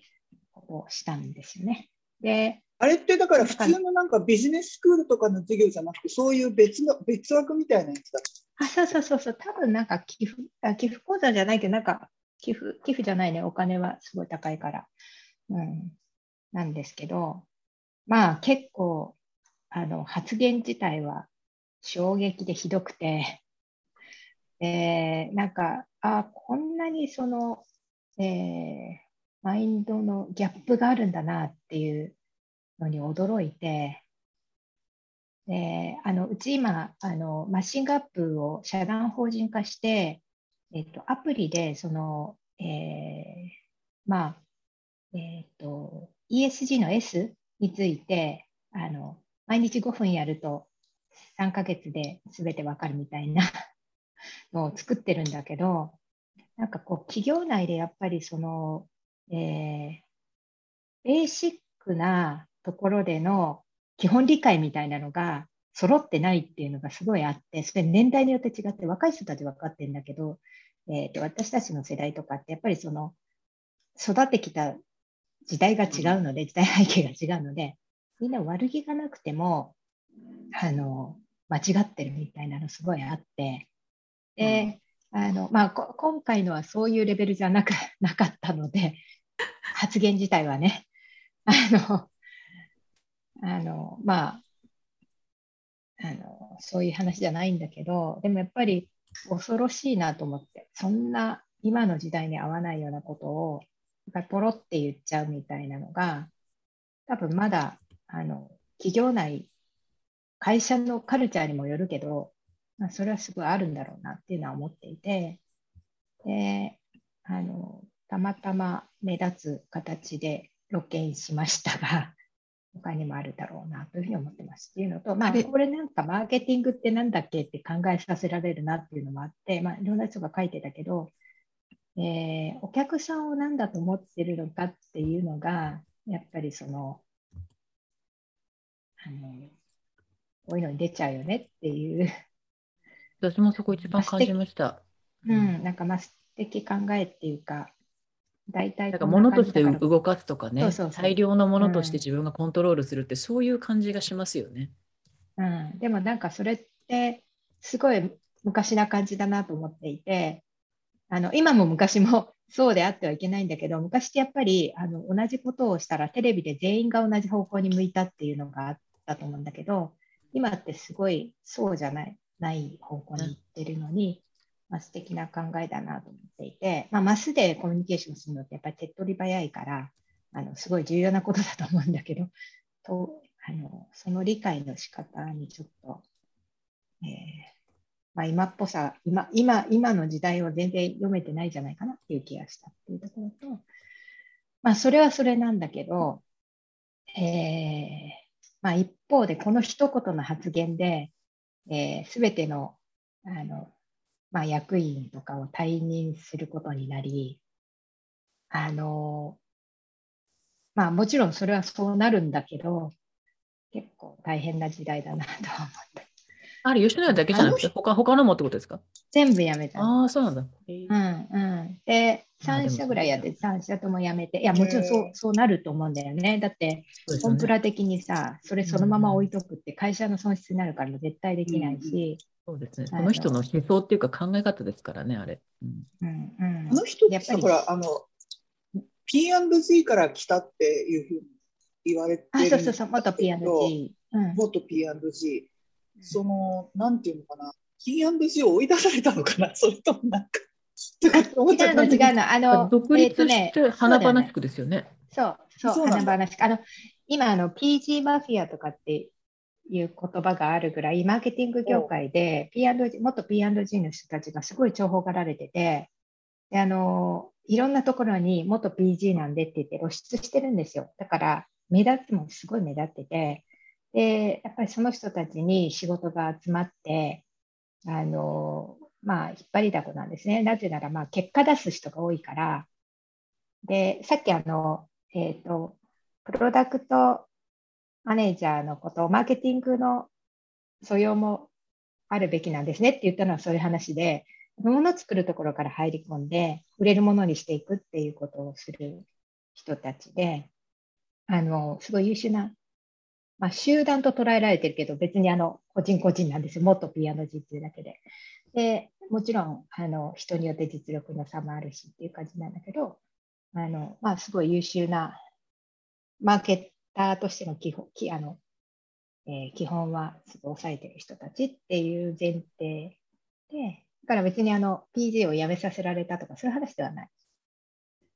Speaker 4: ことをしたんですよね。で、
Speaker 2: あれってだから普通のなんかビジネススクールとかの授業じゃなくて、そういう別の別枠みたいなやつだ。
Speaker 4: あ、そうそうそうそう、多分なんか寄付、あ寄付口座じゃないけど、なんか寄付、寄付じゃないね、お金はすごい高いから、うん、なんですけど、まあ結構、あの、発言自体は衝撃でひどくて、えーなんか、あ、こんなにその、えーマインドのギャップがあるんだなっていうのに驚いて、であのうち今あの、マッシングアップを社団法人化して、えっと、アプリでその、えーまあえっと ESG の S についてあの毎日5分やると3ヶ月で全てわかるみたいな のを作ってるんだけどなんかこう企業内でやっぱりその、えーベーシックなところでの基本理解みたいなのが揃ってないっていうのがすごいあって、それ年代によって違って、若い人たち分かってるんだけど、えーと私たちの世代とかってやっぱりその育ってきた時代が違うので、時代背景が違うので、みんな悪気がなくても、あの、間違ってるみたいなのすごいあって、で、あの、まあ、こ今回のはそういうレベルじゃなくなかったので、発言自体はね、あの、あの、まあ、あの、そういう話じゃないんだけど、でもやっぱり恐ろしいなと思って、そんな今の時代に合わないようなことを、やっぱりポロって言っちゃうみたいなのが、多分まだ、あの、企業内会社のカルチャーにもよるけど、まあ、それはすごいあるんだろうなっていうのは思っていて、であのたまたま目立つ形で露見しましたが、他にもあるだろうなというふうに思ってますっていうのと、まあ、これなんかマーケティングってなんだっけって考えさせられるなっていうのもあって、まあ、いろんな人が書いてたけど、えー、お客さんを何だと思ってるのかっていうのが、やっぱりその、あの、こういうのに出ちゃうよねっていう。
Speaker 6: 私もそこ一番感じました。
Speaker 4: うん、なんかまあ素敵考えっていうか、大体
Speaker 6: なんか物として動かすとかね大量のものとして自分がコントロールするって、うん、そういう感じがしますよね。
Speaker 4: うん、でもなんかそれってすごい昔な感じだなと思っていてあの今も昔もそうであってはいけないんだけど昔ってやっぱりあの同じことをしたらテレビで全員が同じ方向に向いたっていうのがあったと思うんだけど今ってすごいそうじゃないない方向に行ってるのに、まあ、素敵な考えだなと思っていて、まあ、マスでコミュニケーションするのってやっぱり手っ取り早いからあのすごい重要なことだと思うんだけどとあのその理解の仕方にちょっと、えーまあ、今っぽさ今今今の時代を全然読めてないじゃないかなっていう気がしたっていうところと、まあ、それはそれなんだけど、えーまあ、一方でこの一言の発言で、えー、全てのあのまあ、役員とかを退任することになり、あの、まあもちろんそれはそうなるんだけど、結構大変な時代だなとは思って。
Speaker 6: あれ、吉野家だけじゃなくて、他他のもってことですか？
Speaker 4: 全部やめた。
Speaker 6: ああ、そうなんだ。
Speaker 4: うんうん。で、3社ぐらいやって、3社ともやめて、いや、もちろんそうそうなると思うんだよね。だって、コンプラ的にさ、それそのまま置いとくって会社の損失になるから絶対できないし、
Speaker 6: そうですね。その人の思想っていうか考え方ですからね、あれ。
Speaker 2: うんうんうん、あの人ってほら、あの、P&G から来たっていうふうに言われてる
Speaker 4: あ、そうそうそう、元 P&G。
Speaker 2: うん、元 P&G。その、なんていうのかな、P&G を追い出されたのかな、それともなんか。違
Speaker 4: うの違うの。あの、
Speaker 6: 独立して華々しくですよね。
Speaker 4: そう、そう、華々しく。あの、今、あの、PG マフィアとかっていう言葉があるぐらい、マーケティング業界で P&G、元 P&G の人たちがすごい重宝がられてて、であの、いろんなところに元 PG なんでって言って露出してるんですよ。だから、目立つもすごい目立ってて、で、やっぱりその人たちに仕事が集まって、あの、まあ、引っ張りだこなんですね。なぜなら、まあ、結果出す人が多いから、で、さっきあの、えっ、ー、と、プロダクトマネージャーのことをマーケティングの素養もあるべきなんですねって言ったのはそういう話で、物を作るところから入り込んで、売れるものにしていくっていうことをする人たちで、あの、すごい優秀な、まあ、集団と捉えられてるけど、別にあの、個人個人なんですよ。もっとピアノ実っていうだけで。で、もちろん、あの、人によって実力の差もあるしっていう感じなんだけど、あの、まあ、すごい優秀なマーケッターとしての基本あの、えー、基本はすごい抑えてる人たちっていう前提で、だから別にあの PG を辞めさせられたとかそういう話ではない。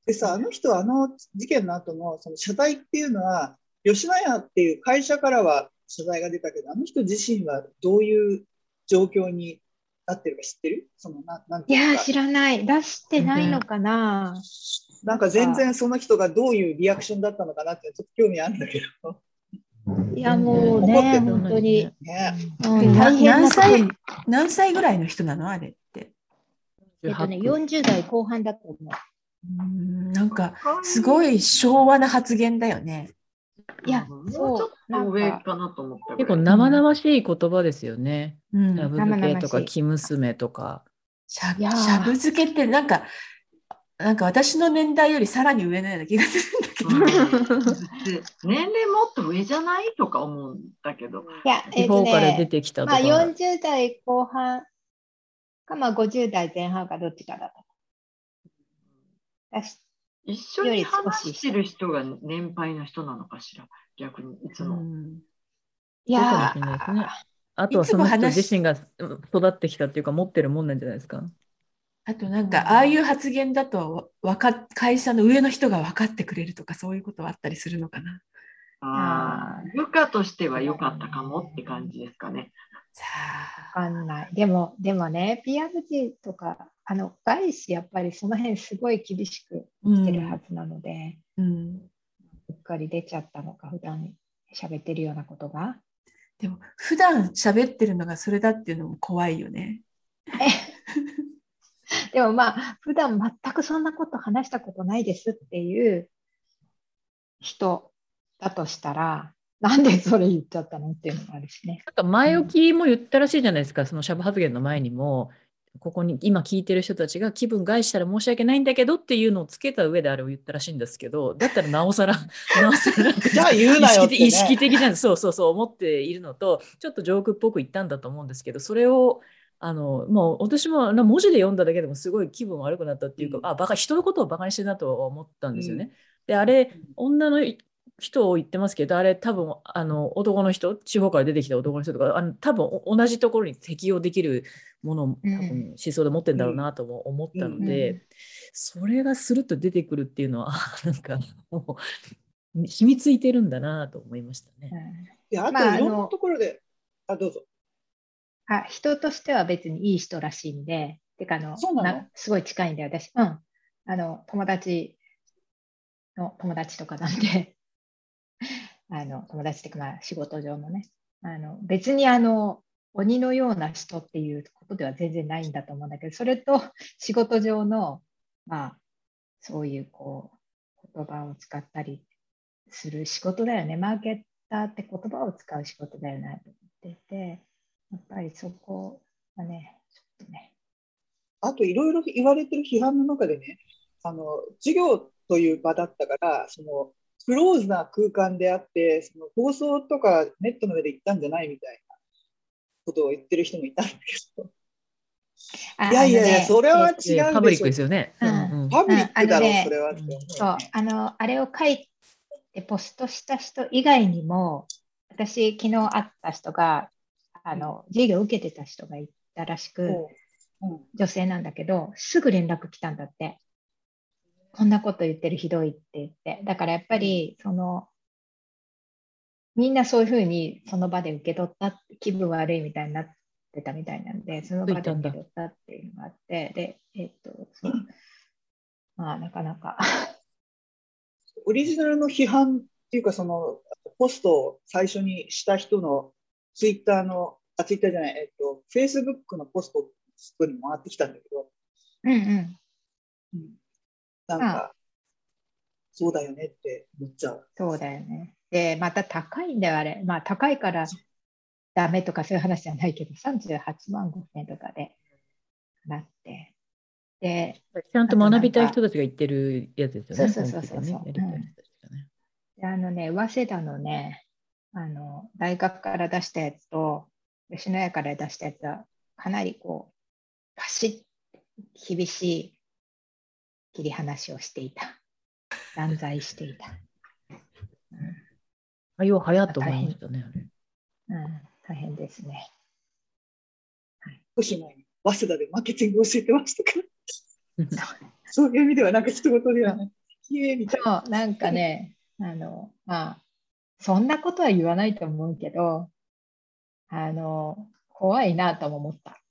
Speaker 2: でさ、あの人はあの事件の後のその謝罪っていうのは、吉野家っていう会社からは謝罪が出たけど、あの人自身はどういう状況になってるか知ってる？そのななん
Speaker 4: いや、知らない。出してないのかな。
Speaker 2: なんか全然その人がどういうリアクションだったのかなってちょっと興味あるんだけど。
Speaker 4: いやもうね、本当に。
Speaker 2: ね
Speaker 1: うん、何歳何歳ぐらいの人なの？あれって。
Speaker 4: えっとね、40代後半だと思う。
Speaker 1: うんなんかすごい昭和な発言だよね。
Speaker 3: いや、そう。ちょっと上かなと思った。
Speaker 6: 結構生々しい言葉ですよね。うん。しゃぶ漬けとか、生娘とか。
Speaker 1: しゃしゃぶ漬けってなんか、なんか私の年代よりさらに上のような気がするんだけど、うん、
Speaker 3: 年齢もっと上じゃないとか思うんだけど。
Speaker 4: いや、
Speaker 6: えーね、から出てきたとか。まあ、
Speaker 4: 40代後半か、まあ、50代前半かどっちかだと。
Speaker 3: 一緒に話してる人が年配の人なのかしら、逆にいつも。
Speaker 6: いやね、あとはその人自身が育ってきたっていうか持ってるもんなんじゃないですか？
Speaker 1: あとなんか、ああいう発言だとか会社の上の人が分かってくれるとかそういうことはあったりするのかな。
Speaker 3: ああ、部下としては良かったかもって感じですかね。
Speaker 4: さあ、わかんない。でも、でもね、PRG とか、あの、外資やっぱりその辺すごい厳しくしてるはずなので、うん、うっかり出ちゃったのか、普段喋ってるようなことが。
Speaker 1: でも、普段喋ってるのがそれだっていうのも怖いよね。
Speaker 4: でもまあ、普段全くそんなこと話したことないですっていう人だとしたら、なんでそれ言っちゃったのっていうのもあるしね。
Speaker 6: なんか前置きも言ったらしいじゃないですか、うん、そのシャブ発言の前にも、ここに今聞いてる人たちが気分害したら申し訳ないんだけどっていうのをつけた上であれを言ったらしいんですけど、だったらなおさら、なおさら
Speaker 2: じゃあ言うなよ、ね、
Speaker 6: 意識的じゃん、そうそうそう思っているのと、ちょっとジョークっぽく言ったんだと思うんですけど、それをあのもう私も文字で読んだだけでもすごい気分悪くなったっていうか、うん、あバカ人のことをバカにしてるなと思ったんですよね。うん、であれ女の人を言ってますけどあれ多分あの男の人地方から出てきた男の人とかあの多分同じところに適用できるものを多分思想で持ってるんだろうなとも思ったので、うん、それがスルッと出てくるっていうのは なんかもう染みついてるんだなと思いましたね。
Speaker 2: いやあといろんなところで、まあ、あどうぞ。
Speaker 4: あ人としては別にいい人らしいんで、てかあのすごい近いんで、私、うん、あの友達の友達とかなんで、あの友達っていうか、まあ、仕事上のね、あの別にあの鬼のような人っていうことでは全然ないんだと思うんだけど、それと 仕事上の、まあ、そういうこう言葉を使ったりする仕事だよね。マーケッターって言葉を使う仕事だよねと思ってて、やっぱりそこはね、ちょっとね。
Speaker 2: あといろいろ言われてる批判の中でね、あの授業という場だったから、そのクローズな空間であって、その放送とかネットの上で言ったんじゃないみたいなことを言ってる人もいたんだけど。いやいやいや、それは違うでしょ。
Speaker 6: パブリックですよね。
Speaker 2: うん、パブリックだろう、それは、
Speaker 4: そう、あの、あれを書いてポストした人以外にも、私、昨日会った人が、あの授業を受けてた人がいたらしく、女性なんだけど、すぐ連絡来たんだって。こんなこと言ってるひどいって言って。だからやっぱり、その、みんなそういうふうにその場で受け取った気分悪いみたいになってたみたいなんで、その場で受け取ったっていうのがあって、で、えっと、そう。まあ、なかなか。
Speaker 2: オリジナルの批判っていうか、その、ポストを最初にした人のツイッターの、あ、ツイッターじゃない、えっと、フェイスブックのポストに回ってきたんだけど、
Speaker 4: うんうん。うん、
Speaker 2: なんか、そうだよねって思っちゃう。
Speaker 4: そうだよね。で、また高いんだよ、あれ。まあ、高いからダメとかそういう話じゃないけど、38万5千とかでなって。で、
Speaker 6: ちゃんと学びたい人たちが言ってるやつですよね。
Speaker 4: そうそうそうそう。あのね、早稲田のね、あの大学から出したやつと吉野家から出したやつはかなりこうパシッ厳しい切り離しをしていた。断罪していた、
Speaker 6: うん、あよう流行っと思いましたね
Speaker 4: うん、大変ですね、
Speaker 2: はい、少し前に早稲田でマーケティングを教えてましたから。そう。いう意味ではなんか一言ではない、
Speaker 4: そうな。んかねあのまあそんなことは言わないと思うけど、あの、怖いなとも思った。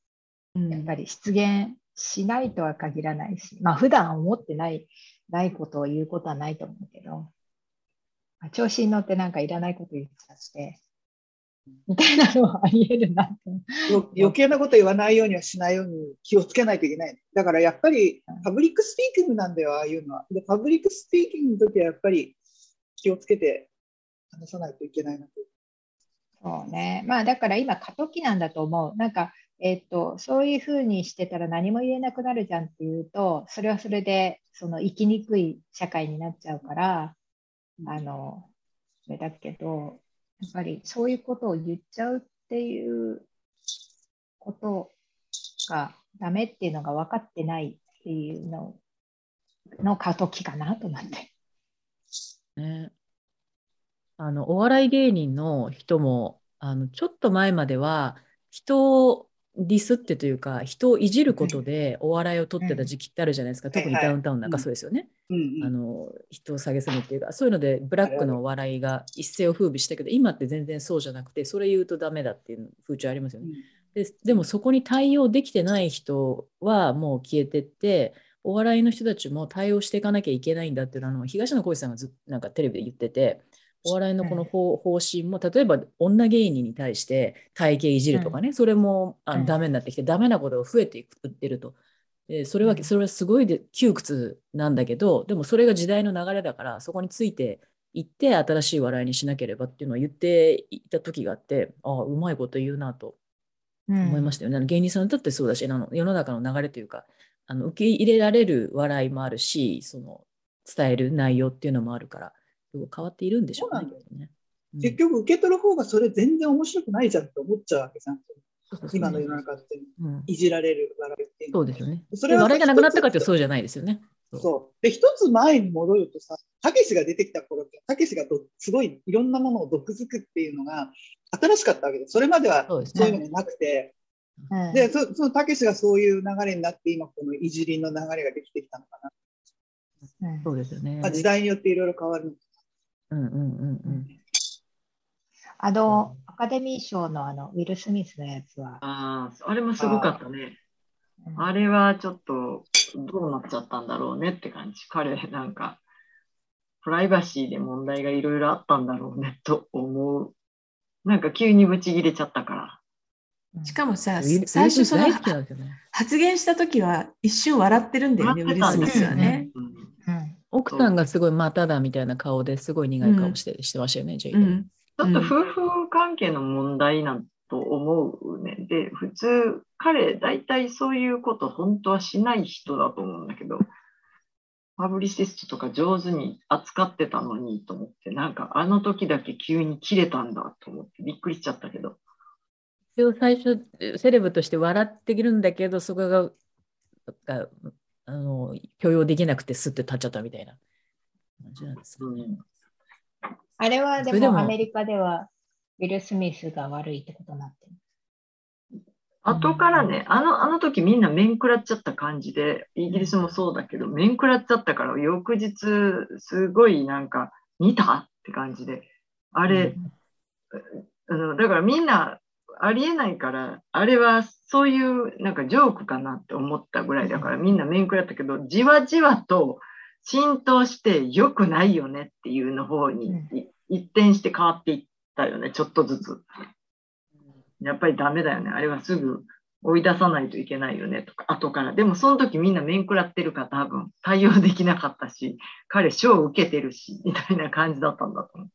Speaker 4: やっぱり出現しないとは限らないし、まあ普段思ってない、ないことを言うことはないと思うけど、まあ、調子に乗ってなんかいらないこと言っちゃって、みたいなのはあり得るな
Speaker 2: と。余計なこと言わないようにはしないように気をつけないといけない。だからやっぱり public speaking なんだよ、ああいうのは。で、 public speaking の時はやっぱり気をつけて話さないといけないなと。
Speaker 4: そうね。まあだから今過渡期なんだと思う。なんか、えっ、と、そういうふうにしてたら何も言えなくなるじゃんっていうと、それはそれでその生きにくい社会になっちゃうから、あの、それだけど、やっぱりそういうことを言っちゃうっていうことがダメっていうのが分かってないっていうのの過渡期かなと思って。
Speaker 6: ね、あのお笑い芸人の人もあのちょっと前までは人ディスってというか人をいじることでお笑いを取ってた時期ってあるじゃないですか、特にダウンタウンなんかそうですよね、
Speaker 2: うん。
Speaker 6: あの人を蔑むっていうかそういうのでブラックのお笑いが一世を風靡したけど今って全然そうじゃなくてそれ言うとダメだっていう風潮ありますよね。ででもそこに対応できてない人はもう消えてってお笑いの人たちも対応していかなきゃいけないんだっていうのは東野幸治さんがずなんかテレビで言っててお笑いのこの方,、方針も例えば女芸人に対して体型いじるとかね、それもあのダメになってきて、ダメなことが増えていくってると。でそれはそれはすごいで窮屈なんだけどでもそれが時代の流れだからそこについていって新しい笑いにしなければっていうのを言っていた時があってああうまいこと言うなと思いましたよね。芸人さんだってそうだしあの世の中の流れというかあの受け入れられる笑いもあるしその伝える内容っていうのもあるから変わっているんでしょうね。
Speaker 2: ねうん、結局受け取る方がそれ全然面白くないじゃんって思っちゃうわけじゃん。今の世の中っていじられる笑いっていう、
Speaker 6: そうですよね。それは笑いがなくなったかってそうじゃないですよね。
Speaker 2: そうで一つ前に戻るとさたけしが出てきた頃ってたけしがどすごいいろんなものを毒づくっていうのが新しかったわけでそれまではそういうのがなくて。で、そそのたけしがそういう流れになって今このいじりの流れができてきたのか
Speaker 6: な。そうですよね。
Speaker 2: まあ、時代によっていろいろ変わる。
Speaker 6: うんうんうんうん。
Speaker 4: あの、アカデミー賞のあのウィル・スミスのやつは。
Speaker 3: ああ、あれもすごかったね。あれはちょっとどうなっちゃったんだろうねって感じ。彼なんか、プライバシーで問題がいろいろあったんだろうねと思う。なんか急にブチ切れちゃったから。
Speaker 1: しかもさ、最初その発言した時は一瞬笑ってるんだよね、ウィル・スミスはね。
Speaker 6: 奥さんがすごいまただみたいな顔ですごい苦い顔して,、うん、してましたよね、ジェイド、
Speaker 3: うん。ちょっと夫婦関係の問題なんと思うね。で、普通、彼、大体そういうこと本当はしない人だと思うんだけど、パブリシストとか上手に扱ってたのにと思って、なんかあの時だけ急に切れたんだと思ってびっくりしちゃったけど。
Speaker 6: 一応最初、セレブとして笑ってるんだけど、そこが、があの許容できなくてすって立っちゃったみたいな感じなんですかね。
Speaker 4: あれはでもアメリカではウィル・スミスが悪いってことになってる。
Speaker 3: 後からね、あの、あの時みんな面食らっちゃった感じで、イギリスもそうだけど、面食らっちゃったから、翌日、すごいなんか、見たって感じで、あれ、うん、あのだからみんな、ありえないから、あれはそういうなんかジョークかなって思ったぐらいだから、みんな面食らったけど、じわじわと浸透して良くないよねっていうの方に一転して変わっていったよね、ちょっとずつ。やっぱりダメだよね。あれはすぐ追い出さないといけないよねとか、後から。でもその時みんな面食らってるから多分対応できなかったし、彼賞を受けてるし、みたいな感じだったんだと思う。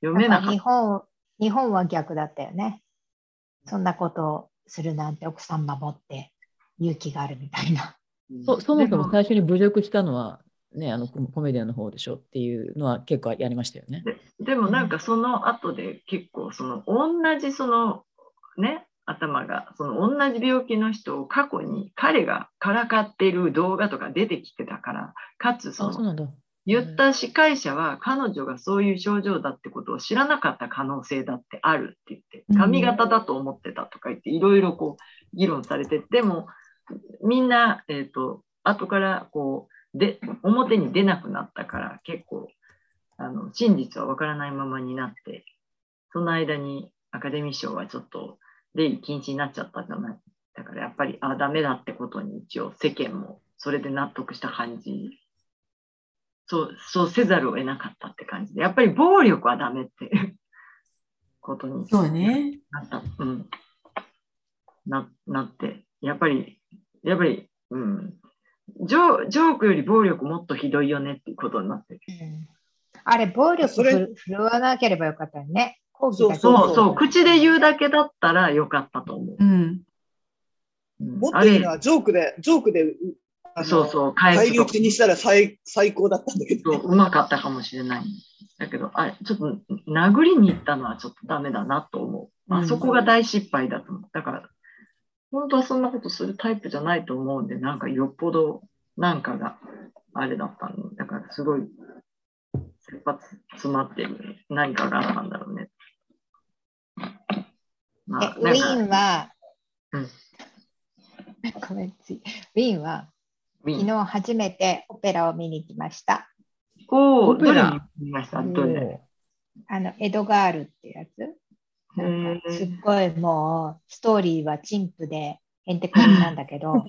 Speaker 3: 読めなかった。
Speaker 4: 日本、日本は逆だったよね。そんなことをするなんて奥さん守って勇気があるみたいな。
Speaker 6: そそもそも最初に侮辱したのは、ね、あのコメディアンの方でしょっていうのは結構やりましたよね。
Speaker 3: ででもなんかその後で結構その同じそのね頭がその同じ病気の人を過去に彼がからかっている動画とか出てきてたからかつその言った司会者は彼女がそういう症状だってことを知らなかった可能性だってあるって言って髪型だと思ってたとか言っていろいろこう議論されてでもみんな、えーと、後からこうで表に出なくなったから結構あの真実は分からないままになってその間にアカデミー賞はちょっと出入り禁止になっちゃったじゃない。だからやっぱりあダメだってことに一応世間もそれで納得した感じそうそうせざるを得なかったって感じで。やっぱり暴力はダメってことに
Speaker 1: そうね。
Speaker 3: なった、うん、ななって。やっぱりやっぱり、うん、ジョジョークより暴力もっとひどいよねっていうことになってる。
Speaker 4: うん、あれ、暴力振るわなければよかったよね。
Speaker 3: そうそうそう、口で言うだけだったらよかったと思う。
Speaker 1: うん。
Speaker 2: もっといいのはジョークで、ジョークで、
Speaker 3: そうそう、
Speaker 2: 返り討ちにしたら最最高だったんだけど、
Speaker 3: ね、うまかったかもしれない。だけど、あれ、ちょっと殴りに行ったのはちょっとダメだなと思う。あそこが大失敗だと思う。だから、本当はそんなことするタイプじゃないと思うんで、なんかよっぽどなんかがあれだったの。だからすごい切羽詰まってる何かがあったんだろうね。
Speaker 4: まあ、ウィーンは
Speaker 3: うん
Speaker 4: ごめんウィーンは昨日初めてオペラを見に行きました。
Speaker 3: おお、
Speaker 6: オペラ。
Speaker 3: どれに見ました？どれ？
Speaker 4: あの、エドガールってやつ。なんかすっごいもう、ストーリーは陳腐で、へんてこりんなんだけど、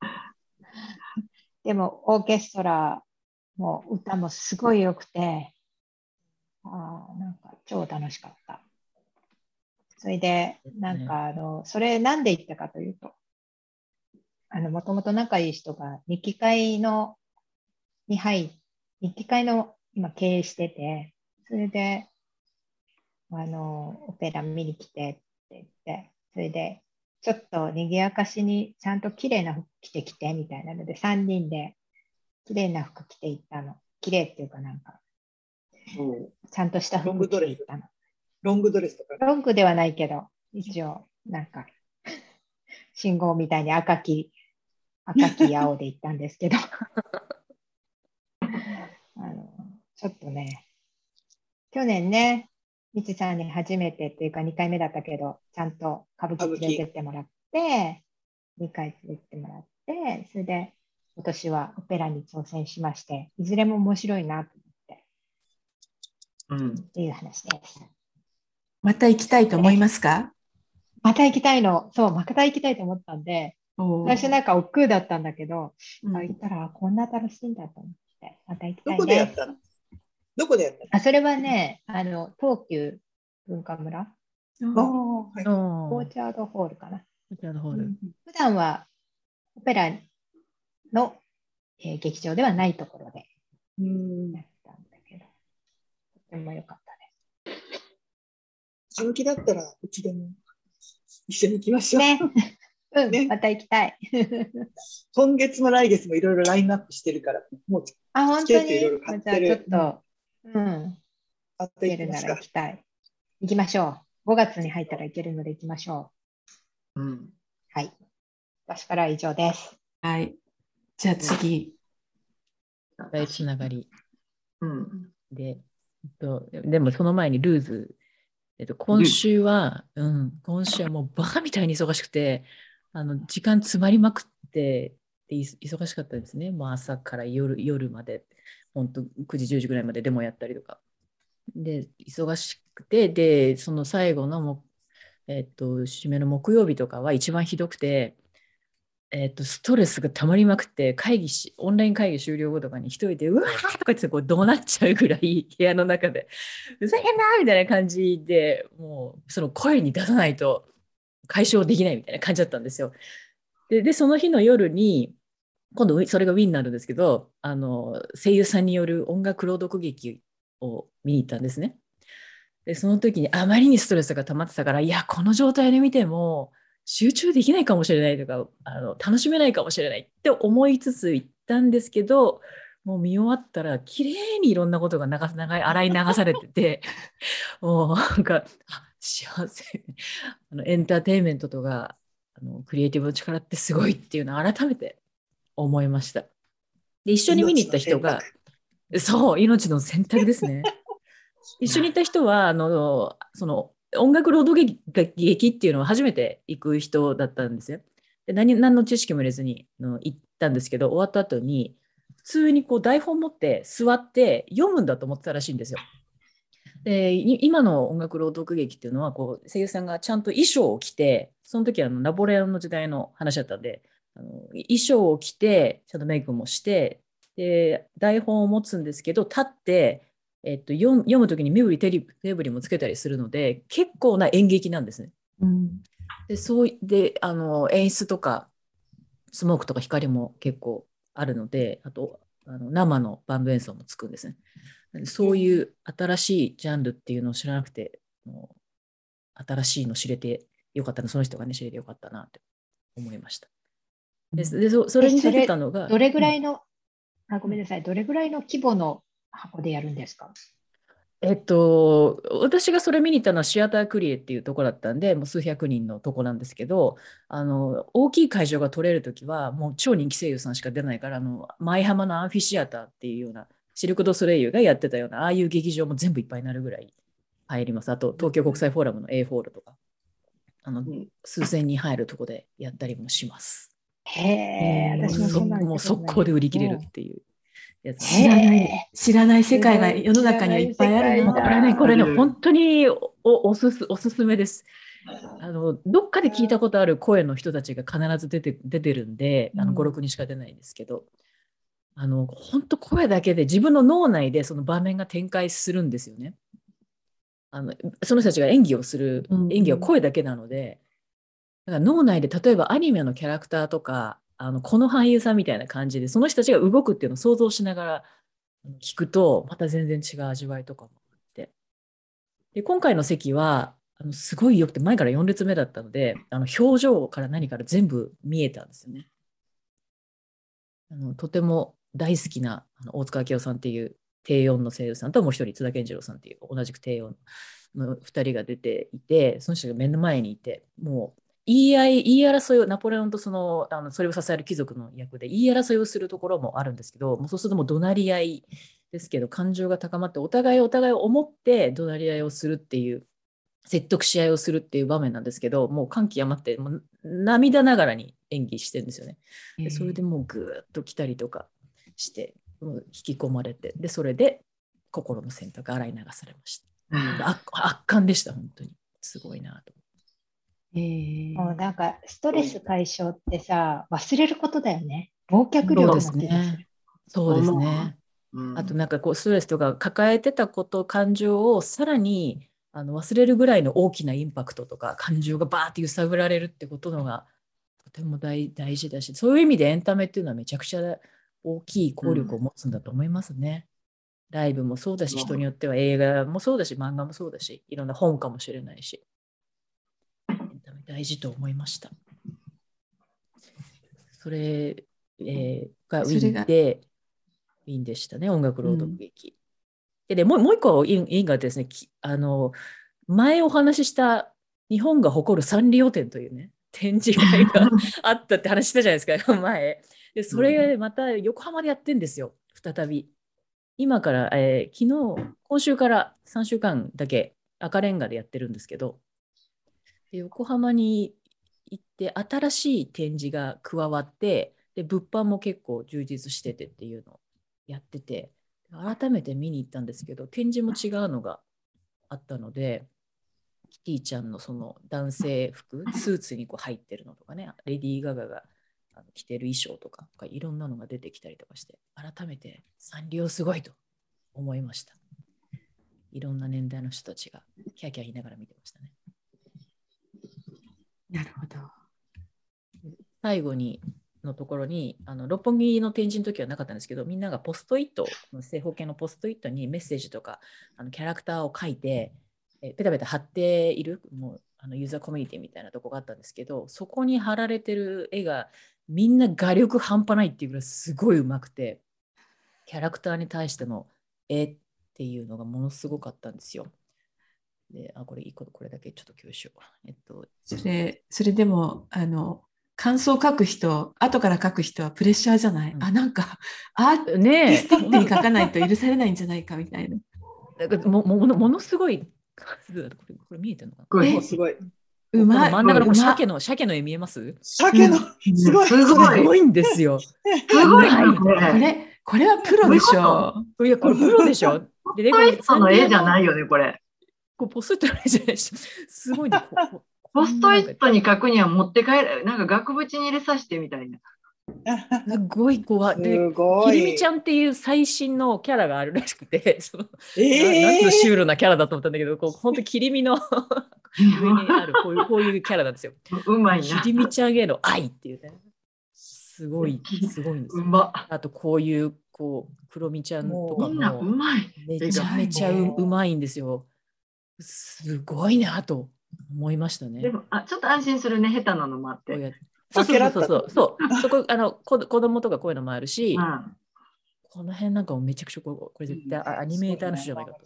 Speaker 4: でも、オーケストラも歌もすごい良くて、あーなんか超楽しかった。それで、なんかあの、それなんで行ったかというと、あの、もともと仲いい人が日記会の、に入っ日記会の今経営してて、それで、あの、オペラ見に来てって言って、それで、ちょっと賑やかしにちゃんと綺麗な服着てきてみたいなので、3人で綺麗な服着て行ったの。綺麗っていうかなんか、ちゃんとした
Speaker 2: ロン
Speaker 4: 服着
Speaker 2: グドレス
Speaker 4: て行ったの。
Speaker 2: ロングドレスとか？
Speaker 4: ロングではないけど、一応、なんか、信号みたいに赤き、赤き青で行ったんですけど、あの、ちょっとね、去年ね、みちさんに初めてっていうか2回目だったけど、ちゃんと歌舞伎連れてってもらって、2回連れてってもらって、それで今年はオペラに挑戦しまして、いずれも面白いなと思って
Speaker 3: うん。
Speaker 4: っていう話です。
Speaker 1: また行きたいと思いますか？
Speaker 4: また行きたいの。そう、また行きたいと思ったんで、最初なんか億劫だったんだけど、
Speaker 1: うん
Speaker 4: あ行ったらこんな楽しいんだと思って、また行きた
Speaker 2: ど
Speaker 4: いね。
Speaker 2: こでやったの？どこでやった
Speaker 4: あ、それはね、あの、東急文化村、
Speaker 2: のああ、はい。
Speaker 4: オーチャードホールかな。
Speaker 6: こちらのホール。
Speaker 4: 普段はオペラの、えー劇場ではないところで
Speaker 2: うん
Speaker 4: やったんだけど、とても良かったで
Speaker 2: 歌舞伎だったらうちでも一緒に行きましょう。
Speaker 4: す。ね。うん、
Speaker 2: ね
Speaker 4: また行きたい。
Speaker 2: 今月も来月もいろいろラインナップしてるから、もう
Speaker 4: あ、本当
Speaker 2: チケットいろいろ
Speaker 4: に
Speaker 2: 買ってる
Speaker 4: じゃあちょっと、うん、
Speaker 2: 買って
Speaker 4: 行けるな
Speaker 2: いきますか
Speaker 4: ら行きたい。行きましょう。5月に入ったら行けるので行きましょう。
Speaker 3: うん。
Speaker 4: はい。私からは以上です。
Speaker 1: はい。じゃあ次。
Speaker 6: 大つながり
Speaker 3: うん。
Speaker 6: で、えっと、でもその前にルーズ、えっと、今週は、うん、今週はもうバカみたいに忙しくて、あの時間詰まりまくってで忙しかったですね。もう朝から夜夜まで、本当9時、10時ぐらいまでデモやったりとか。で、忙しくて、で、その最後のも、えっと、締めの木曜日とかは一番ひどくて、えっと、ストレスがたまりまくって、会議し、オンライン会議終了後とかに一人で、うわーとか言ってこう怒鳴っちゃうぐらい、部屋の中で、ふざけんなみたいな感じでもう、その声に出さないと解消できないみたいな感じだったんですよ。で、でその日の夜に、今度それがウィンになるんですけど、あの、声優さんによる音楽朗読劇を見に行ったんですね。で、その時にあまりにストレスが溜まってたから、いや、この状態で見ても集中できないかもしれないとか、あの楽しめないかもしれないって思いつつ行ったんですけど、もう見終わったら、綺麗にいろんなことが流す流洗い流されてて、もうなんか、あ幸せ。あのエンターテインメントとか、あのクリエイティブの力ってすごいっていうのを改めて思いました。で、一緒に見に行った人が、そう、命の選択ですね。一緒に行った人は、あの、その、音楽朗読劇劇っていうのを初めて行く人だったんですよ。で何何の知識も入れずにあの行ったんですけど、終わった後に、普通にこう台本持って座って読むんだと思ってたらしいんですよ。でい今の音楽朗読劇っていうのはこう声優さんがちゃんと衣装を着てその時はあのナポレオンの時代の話だったんであの衣装を着てちゃんとメイクもしてで台本を持つんですけど立って、えっと、読読む時に身振り手振りもつけたりするので結構な演劇なんですね。
Speaker 1: うん
Speaker 6: でそういであの演出とかスモークとか光も結構あるのであとあの生のバンド演奏もつくんですね。そういう新しいジャンルっていうのを知らなくて、もう新しいの知れてよかったな、その人がね、知れてよかったなって思いました。ででそそれに出てたのが、
Speaker 4: どれぐら
Speaker 6: い、
Speaker 4: いの、あ、ごめんなさい、どれぐらいの規模の箱でやるんですか？
Speaker 6: えっと、私がそれ見に行ったのはシアタークリエっていうところだったんで、もう数百人のとこなんですけど、あの大きい会場が取れるときは、もう超人気声優さんしか出ないから、あの舞浜のアンフィシアターっていうような、シルク・ド・ソレイユがやってたような、ああいう劇場も全部いっぱいになるぐらい入ります。あと、東京国際フォーラムの A ホールとか。あの数千人入るとこでやったりもします。
Speaker 4: へえ、私もそんなの
Speaker 6: もう速攻で売り切れるっていうやつ。
Speaker 1: 知らない、知らない世界が世の中にはいっぱいある
Speaker 4: 知らない世界だ
Speaker 1: な。
Speaker 6: これね、これね、本当におおすすおすすめです。あのどっかで聞いたことある声の人たちが必ず出て出てるんで、あの
Speaker 1: うん
Speaker 6: 5、6人しか出ないんですけど、あの本当声だけで自分の脳内でその場面が展開するんですよね。あのその人たちが演技をする
Speaker 1: うん
Speaker 6: 演技は声だけなので、だから脳内で例えばアニメのキャラクターとかあのこの俳優さんみたいな感じでその人たちが動くっていうのを想像しながら聞くとまた全然違う味わいとかもあってで今回の席はあのすごい良くて前から4列目だったのであの表情から何から全部見えたんですよね。あのとても大好きな大塚明夫さんっていう低音の声優さんともう一人津田健次郎さんっていう同じく低音の2人が出ていてその人が目の前にいてもう言い合い言い争いをナポレオンとそのあのそれを支える貴族の役で言い争いをするところもあるんですけどもうそうするともう怒鳴り合いですけど感情が高まってお互いお互いを思って怒鳴り合いをするっていう説得し合いをするっていう場面なんですけどもう感極まってもう涙ながらに演技してるんですよね。でそれでもうぐーっと来たりとかして引き込まれてでそれで心の選択洗い流されました。圧圧巻でした本当にすごいなと。
Speaker 1: えー
Speaker 4: もうなんかストレス解消ってさ、忘れることだよね。忘却量
Speaker 6: そうですね。そうですね。
Speaker 3: うん
Speaker 6: あとなんかこうストレスとか抱えてたこと感情をさらにあの忘れるぐらいの大きなインパクトとか感情がバーって揺さぶられるってことのがとても大大事だしそういう意味でエンタメっていうのはめちゃくちゃ大きい効力を持つんだと思いますね。ライブもそうだし
Speaker 3: うん
Speaker 6: 人によっては映画もそうだし漫画もそうだしいろんな本かもしれないし大事と思いました。それ、えーがウィンでウィンでしたね音楽朗読劇。ででもうもう一個インインがですねきあの前お話しした日本が誇るサンリオ展というね展示会があったって話したじゃないですか前でそれがまた横浜でやってんですよ。再び。今から、えー昨日今週から3週間だけ赤レンガでやってるんですけど。で横浜に行って新しい展示が加わってで物販も結構充実しててっていうのをやってて改めて見に行ったんですけど展示も違うのがあったのでキティちゃんのその男性服スーツにこう入ってるのとかねレディー・ガガがあの着てる衣装とかいろんなのが出てきたりとかして改めてサンリオすごいと思いましたいろんな年代の人たちがキャーキャー言いながら見てましたね
Speaker 1: なるほど。
Speaker 6: 最後にのところにあの六本木の展示の時はなかったんですけどみんながポストイット正方形のポストイットにメッセージとかあのキャラクターを書いてえペタペタ貼っているもうあのユーザーコミュニティみたいなとこがあったんですけどそこに貼られてる絵がみんな画力半端ないっていうぐらいすごいうまくてキャラクターに対しての絵っていうのがものすごかったんですよ。であこれいいことこれだけちょっと共有しよう。えっと
Speaker 1: それ、それでも、あの、感想を書く人、後から書く人はプレッシャーじゃない？
Speaker 6: うん
Speaker 1: あ、なんか、アーテ
Speaker 6: ね
Speaker 1: ィスティックに書かないと許されないんじゃないかみたいな。
Speaker 6: だからももものすごいこれこれ見えてるのかな？
Speaker 3: これ
Speaker 1: え？
Speaker 2: もうすごい。
Speaker 1: うまい。
Speaker 6: 真ん中の鮭の鮭の絵見えます？
Speaker 2: 鮭の、すごい。
Speaker 3: すごい。
Speaker 6: すごいんですよ。
Speaker 3: すごいな、こ
Speaker 1: こ
Speaker 3: れ。
Speaker 1: れ、これはプロでしょ
Speaker 6: いや、これプロでしょ。で、
Speaker 3: ポストイットの絵じゃ
Speaker 6: い。
Speaker 3: ないよね、これ。
Speaker 6: こうポストイットの絵じゃないでしょ。すごいね。ここ
Speaker 3: ポストイットに書くには持って帰る、なんか額縁に入れさせてみたいな。
Speaker 6: すごい怖い。で、
Speaker 2: すごい。
Speaker 6: ひりみちゃんっていう最新のキャラがあるらしくて、その
Speaker 2: え
Speaker 6: ななんつうシ
Speaker 2: ー
Speaker 6: ュールなキャラだと思ったんだけど、こう本当切り身の上にあるこういうこういうキャラなんですよ。
Speaker 3: うまいな。
Speaker 6: ひりみちゃんへの愛っていうね。すごい、すごいんですよ。
Speaker 3: うま。
Speaker 6: あとこういうこう黒みちゃんとか
Speaker 3: みんなう
Speaker 6: も
Speaker 3: まい。
Speaker 6: めちゃめちゃううまいんですよ。すごいなと思いましたね。
Speaker 3: でもあ、ちょっと安心するね、下手なのもあって
Speaker 6: そうそうそうそうそう。そこあのこ子供とかこういうのもあるし、
Speaker 3: うん
Speaker 6: この辺なんかもめちゃくちゃこうこれ絶対あアニメーターの人じゃないかと。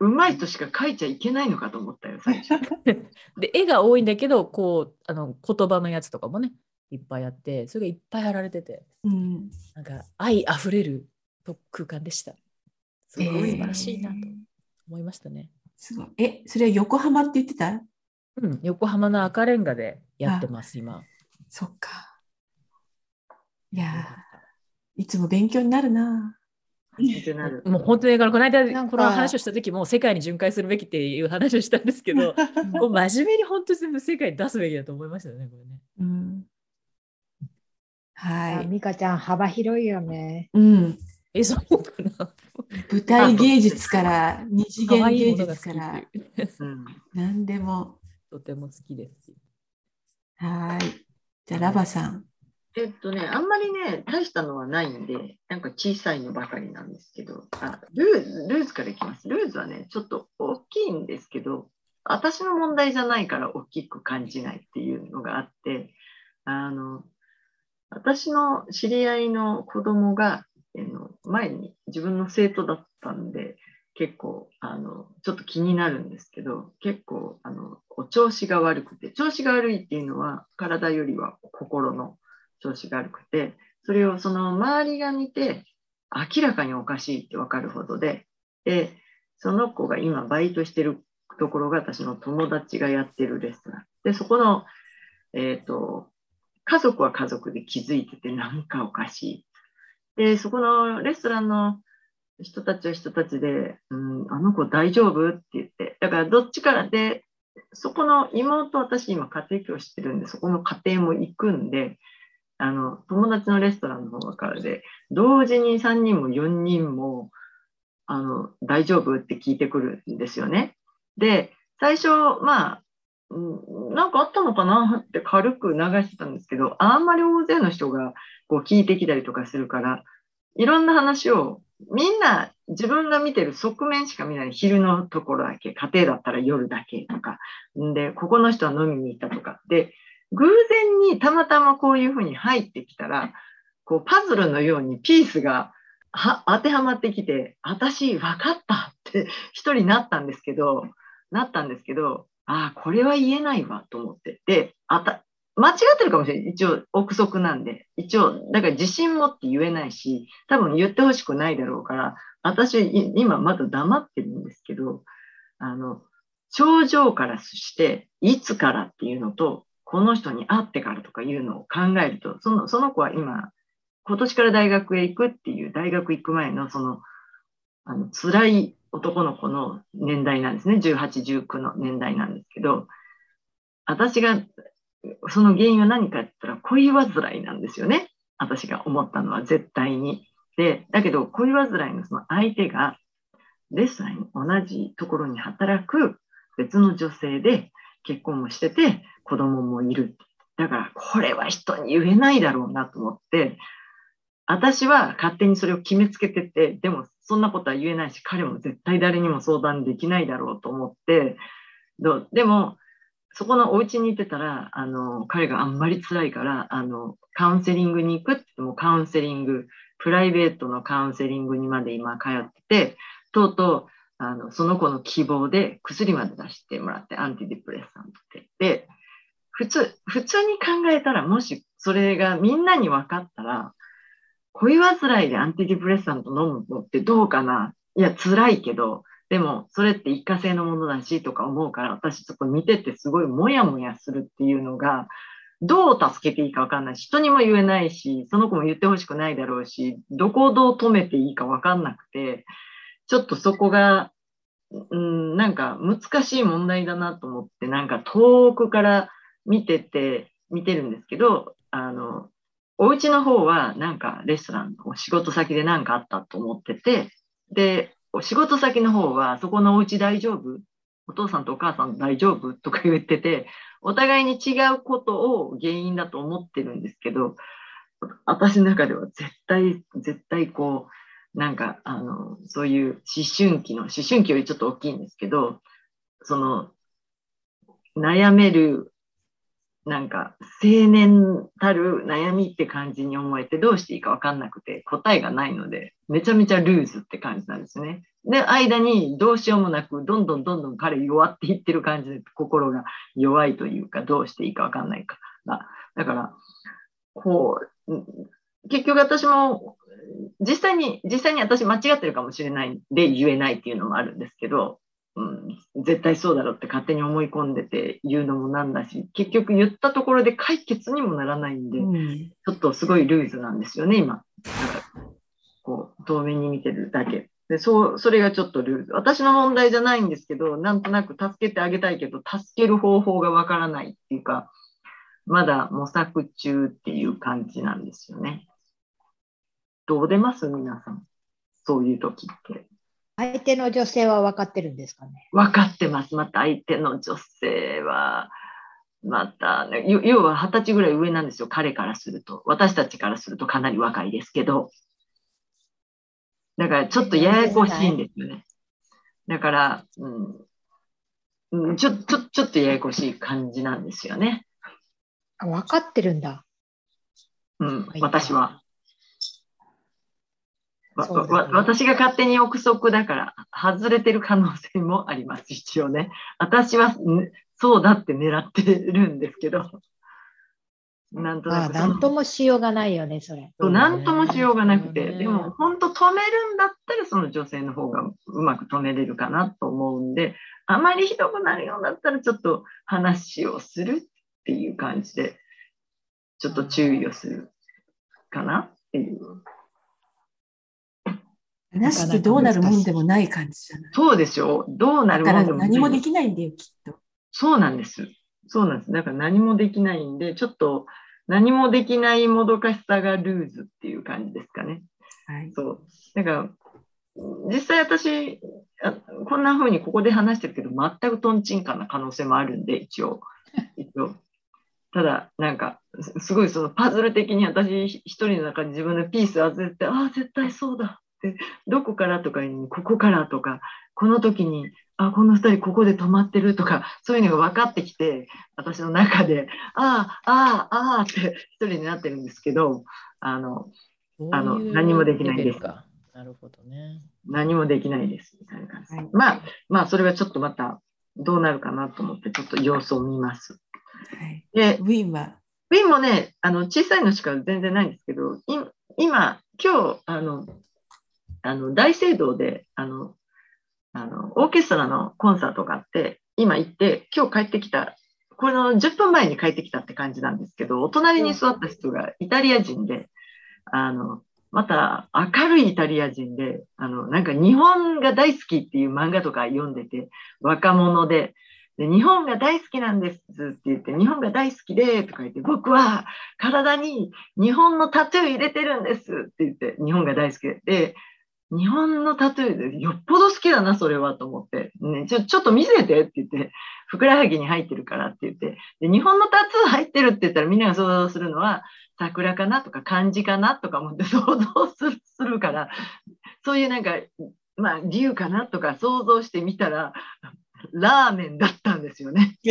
Speaker 3: うまい人しか書いちゃいけないのかと思ったよ、最初。
Speaker 6: で絵が多いんだけどこうあの言葉のやつとかもねいっぱいあってそれがいっぱい貼られてて
Speaker 1: うん。
Speaker 6: なんか愛あふれる空間でした。すごい
Speaker 1: えー
Speaker 6: 素晴らしいなと思いましたね。
Speaker 1: すごい。え、それは横浜って言ってた？
Speaker 6: うん、横浜の赤レンガでやってます、今。
Speaker 1: そっか。いやーいつも勉強になるな。
Speaker 6: もう本当にこの間この話をした時も世界に巡回するべきっていう話をしたんですけどこう真面目に本当に全部世界に出すべきだと思いましたよねこれね。
Speaker 1: うん。はい。
Speaker 4: 美香ちゃん、幅広いよね。
Speaker 1: うん。
Speaker 6: えそうかな
Speaker 1: 舞台芸術から二次
Speaker 6: 可
Speaker 1: 元芸術から何でも。
Speaker 6: とても好きです。
Speaker 1: はい。じゃあラバさん。
Speaker 3: えっとね、あんまりね、大したのはないんで、なんか小さいのばかりなんですけど、あルーズ、ルーズからいきます。ルーズはね、ちょっと大きいんですけど、私の問題じゃないから大きく感じないっていうのがあって、あの、私の知り合いの子供が、あの前に自分の生徒だったんで、結構、あの、ちょっと気になるんですけど、結構、あの、お調子が悪くて、調子が悪いっていうのは、体よりは心の調子が悪くて、それをその周りが見て、明らかにおかしいってわかるほどで、で、その子が今バイトしてるところが私の友達がやってるレストラン。で、そこの、えっ、と、家族は家族で気づいててなんかおかしい。で、そこのレストランの人たちは人たちで、うん、あの子大丈夫って言って、だからどっちからで、そこの妹、私今家庭教師してるんで、そこの家庭も行くんで、あの、友達のレストランの方からで、同時に3人も4人も、あの、大丈夫って聞いてくるんですよね。で、最初、まあ、うんなんかあったのかな？って軽く流してたんですけど、あんまり大勢の人がこう聞いてきたりとかするから、いろんな話をみんな自分が見てる側面しか見ない昼のところだけ、家庭だったら夜だけとか、んで、ここの人は飲みに行ったとか。で、偶然にたまたまこういうふうに入ってきたら、こうパズルのようにピースがは当てはまってきて、私分かったって一人なったんですけど、なったんですけど、ああ、これは言えないわと思って。で、あた、間違ってるかもしれない。一応、憶測なんで。一応、だから自信持って言えないし、多分言ってほしくないだろうから、私、い今まだ黙ってるんですけど、あの、症状からして、いつからっていうのと、この人に会ってからとかいうのを考えると、その、その子は今、今年から大学へ行くっていう、大学行く前のその、あの、辛い男の子の年代なんですね。18、19の年代なんですけど、私が、その原因は何かって言ったら、恋煩いなんですよね。私が思ったのは絶対に。で、だけど、恋煩いのその相手が、レストランに同じところに働く別の女性で結婚もしてて、子供もいる。だから、これは人に言えないだろうなと思って、私は勝手にそれを決めつけてて、でもそんなことは言えないし、彼も絶対誰にも相談できないだろうと思って、どでも、そこのお家にいてたら、あの、彼があんまり辛いから、あの、カウンセリングに行くってっても、カウンセリング、プライベートのカウンセリングにまで今通ってて、とうとう、あの、その子の希望で薬まで出してもらって、アンティデプレッサントって。で、普通、普通に考えたら、もしそれがみんなに分かったら、恋煩いでアンティデプレッサント飲むのってどうかな？いや、辛いけど、でも、それって一過性のものだしとか思うから、私そこ見ててすごいモヤモヤするっていうのが、どう助けていいか分かんないし、人にも言えないし、その子も言ってほしくないだろうし、どこをどう止めていいか分かんなくて、ちょっとそこが、うん、なんか難しい問題だなと思って、なんか遠くから見てて、見てるんですけど、あの、お家の方はなんかレストランの仕事先で何かあったと思ってて、で、お仕事先の方はそこのお家大丈夫？お父さんとお母さん大丈夫？とか言ってて、お互いに違うことを原因だと思ってるんですけど、私の中では絶対、絶対こう、なんか、あの、そういう思春期の、思春期よりちょっと大きいんですけど、その、悩めるなんか青年たる悩みって感じに思えてどうしていいか分かんなくて答えがないのでめちゃめちゃルーズって感じなんですね。で間にどうしようもなくどんどんどんどん彼弱っていってる感じで心が弱いというかどうしていいか分かんないかがだからこう結局私も実際に実際に私間違ってるかもしれないで言えないっていうのもあるんですけどうん、絶対そうだろうって勝手に思い込んでて言うのもなんだし、結局言ったところで解決にもならないんで、
Speaker 1: うん
Speaker 3: ちょっとすごいルーズなんですよね、今。こう、遠目に見てるだけ。で、そう、それがちょっとルーズ。私の問題じゃないんですけど、なんとなく助けてあげたいけど、助ける方法がわからないっていうか、まだ模索中っていう感じなんですよね。どう出ます？皆さん。そういう時って。
Speaker 4: 相手の女性は分かってるんですかね？
Speaker 3: 分かってます。また相手の女性は、また、ね、要要は二十歳ぐらい上なんですよ。彼からすると。私たちからするとかなり若いですけど。だからちょっとややこしいんですよね。だから、うん、うんちょ、ちょ、ちょっとややこしい感じなんですよね。
Speaker 4: あ分かってるんだ。
Speaker 3: うん
Speaker 4: は、い
Speaker 3: 私は。私が勝手に憶測だから、外れてる可能性もあります、一応ね。私は、んそうだって狙ってるんですけど、なんとな
Speaker 4: あ
Speaker 3: く
Speaker 4: なんともしようがないよね、それ。
Speaker 3: なんともしようがなくて、でも本当止めるんだったらその女性の方がうまく止めれるかなと思うんで、あまりひどくなるようだったらちょっと話をするっていう感じで、ちょっと注意をするかなっていう。
Speaker 1: 話してどうなるもんでもない感じじゃない？
Speaker 3: そうでしょう。どうなるもんでも
Speaker 1: 何もできないんだよ、きっと。
Speaker 3: そうなんです。そうなんです。だから何もできないんで、ちょっと何もできないもどかしさがルーズっていう感じですかね。
Speaker 1: はい。
Speaker 3: そう。だから、実際私、あこんな風にここで話してるけど、全くトンチンカンな可能性もあるんで、一応。一応。ただ、なんか、すすごいそのパズル的に私一人の中で自分のピース外れて、ああ、絶対そうだって、どこからとかに、ここからとか、この時に、あ、この二人ここで止まってるとか、そういうのが分かってきて、私の中で、ああ、ああ、ああって一人になってるんですけど、あの、あの何もできないです
Speaker 6: なるほどね。
Speaker 3: 何もできないですみたいな感じ。
Speaker 1: はい
Speaker 3: まあ、まあ、それはちょっとまたどうなるかなと思って、ちょっと様子を見ます。
Speaker 1: はい、
Speaker 3: で、
Speaker 1: ウィンは、
Speaker 3: ウィンもね、あの小さいのしか全然ないんですけど、い今、今日、あの、あの大聖堂であのあの、オーケストラのコンサートがあって、今行って、今日帰ってきた、この10分前に帰ってきたって感じなんですけど、お隣に座った人がイタリア人で、あの、また明るいイタリア人で、あの、なんか日本が大好きっていう漫画とか読んでて、若者で、で日本が大好きなんですって言って、日本が大好きでとか言って、僕は体に日本のタトゥー入れてるんですって言って、日本が大好きで。で、日本のタトゥーでよっぽど好きだな、それはと思って、ね、ちょちょっと見せてって言って、ふくらはぎに入ってるからって言って、で日本のタトゥー入ってるって言ったらみんなが想像するのは、桜かなとか漢字かなとか思って想像するするから、そういうなんか、まあ、竜かなとか想像してみたら、ラーメンだったんですよね。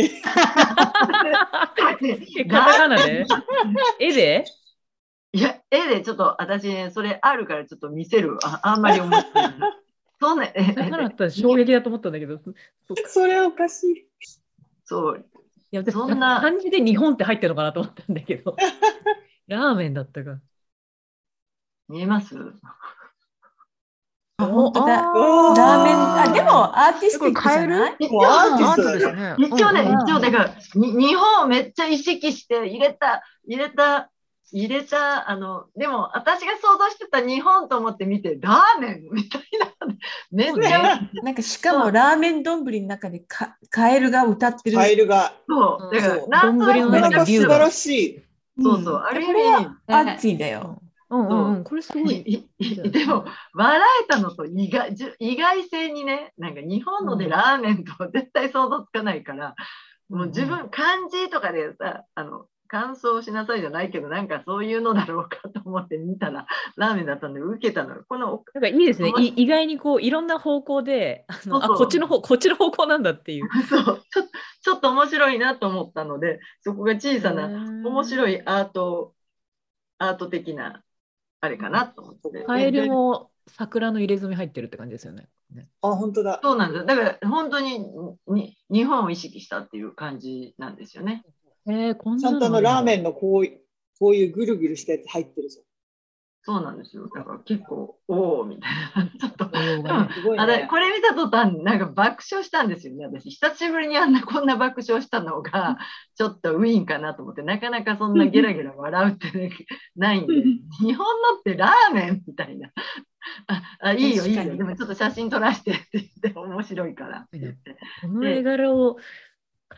Speaker 6: えカタカナで？絵で？
Speaker 3: いや、絵でちょっと私ね、それあるからちょっと見せる。ああんまり思ってない。そうね、
Speaker 6: カタカナだったら衝撃だと思ったんだけど、そ
Speaker 2: れはおかしい。
Speaker 3: そう、
Speaker 6: いや私
Speaker 3: そんな
Speaker 6: 漢字で日本って入ってるのかなと思ったんだけど、ラーメンだったか。
Speaker 3: 見えます？
Speaker 1: あ本ラーメン、あ、でもアーティスティックじゃない？
Speaker 3: 一
Speaker 2: もうアーティ
Speaker 3: 応
Speaker 2: スト
Speaker 7: ですね。
Speaker 3: 一応ね、
Speaker 7: うん。
Speaker 3: 一応だから、に日本をめっちゃ意識して入れた、入れた、入れた、あの、でも私が想像してた日本と思って見て、ラーメンみたいな、めっちゃ、
Speaker 1: なんかしかもラーメン丼の中でかカエルが歌ってる。
Speaker 2: カエルが。
Speaker 3: そう、だから
Speaker 6: 丼の
Speaker 2: なかなか
Speaker 6: 中に
Speaker 2: 素晴らしい。
Speaker 3: そうそう、
Speaker 1: ん
Speaker 3: あ
Speaker 1: れは
Speaker 3: 味、
Speaker 1: アーティーだよ。
Speaker 6: うんうんうん、これすごい。
Speaker 3: いいでも、笑えたのと意外じゅ意外性にね、なんか日本のでラーメンと絶対想像つかないから、もう自分、漢字とかでさ、あの、感想しなさいじゃないけど、なんかそういうのだろうかと思って見たら、ラーメンだったんで受けたのよ。この、
Speaker 6: なんかいいですね。意外にこういろんな方向で、あの
Speaker 3: そうそう
Speaker 6: あこっちの方こっちの方向なんだっていう。
Speaker 3: そう、ちょちょっと面白いなと思ったので、そこが小さな、面
Speaker 6: い。
Speaker 3: 白いアート、アート的な、あれかなと思って。
Speaker 6: カエルも桜の入れ墨入ってるって感じですよね。ね
Speaker 2: あ、本当だ。
Speaker 3: そうなんです。だから本当にに日本を意識したっていう感じなんですよね。
Speaker 6: えー、こん
Speaker 2: ちゃんとあのラーメ
Speaker 6: ン。
Speaker 2: ンのこういうこういうぐるぐるしたやつ入ってるじ
Speaker 3: そうなんですよ。だから結構、おおみたいな。ちょっと、
Speaker 6: ね
Speaker 2: すごい
Speaker 3: あれ
Speaker 2: ね。
Speaker 3: これ見た途端、なんか爆笑したんですよね、私。久しぶりにあんなこんな爆笑したのが、ちょっとウィーンかなと思って、なかなかそんなゲラゲラ笑うって、ね、ないんで、日本のってラーメンみたいな。ああいいよ、いいよ。でもちょっと写真撮らせてって言って、面白いからって言って。
Speaker 6: この絵柄を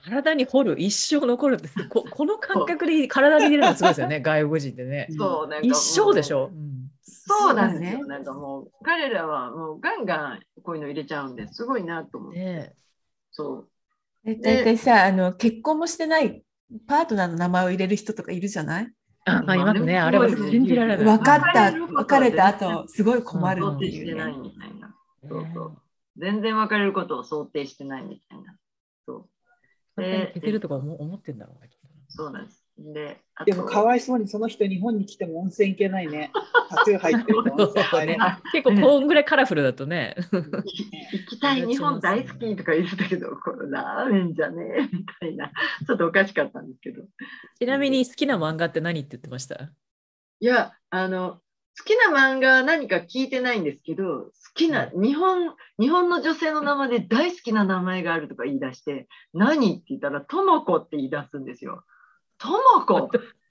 Speaker 6: 体に掘る、一生残るって、こ この感覚で体に入れるのがすごいですよね、外国人ってね。
Speaker 3: そう、なんか
Speaker 6: 一生でしょ？うん
Speaker 3: そうなんですよ。
Speaker 1: そうだね
Speaker 3: なんかもう、彼らはもうガンガンこういうの入れちゃうんですごいなと思って。
Speaker 6: ね
Speaker 3: そう。
Speaker 1: え大体さあの、結婚もしてないパートナーの名前を入れる人とかいるじゃない？
Speaker 6: あ、ますね。あれは信じられない。
Speaker 1: 分かった、
Speaker 3: 別れ
Speaker 1: た後、すごい困る
Speaker 3: 想
Speaker 1: って
Speaker 3: 定してない
Speaker 1: いうね。
Speaker 3: みたいな。そうそう。全然別れることを想定してないみたいな。そう。
Speaker 6: 勝手に消せるとか思思ってんだろうね。
Speaker 3: そうなんです。で、
Speaker 2: でもかわいそうにその人日本に来ても温泉行けないね。タトゥー入ってると温泉入れない。
Speaker 3: あ
Speaker 6: 結構こんぐらいカラフルだとね。
Speaker 3: 行きたい、日本大好きとか言ってたけど、これラーメンじゃねえ みたいな。ちょっとおかしかったんですけど。
Speaker 6: ちなみに好きな漫画って何って言ってました？
Speaker 3: いや、あの、好きな漫画何か聞いてないんですけど、好きな、日本、日本の女性の名前で大好きな名前があるとか言い出して、何って言ったら、ともこって言い出すんですよ。ともこ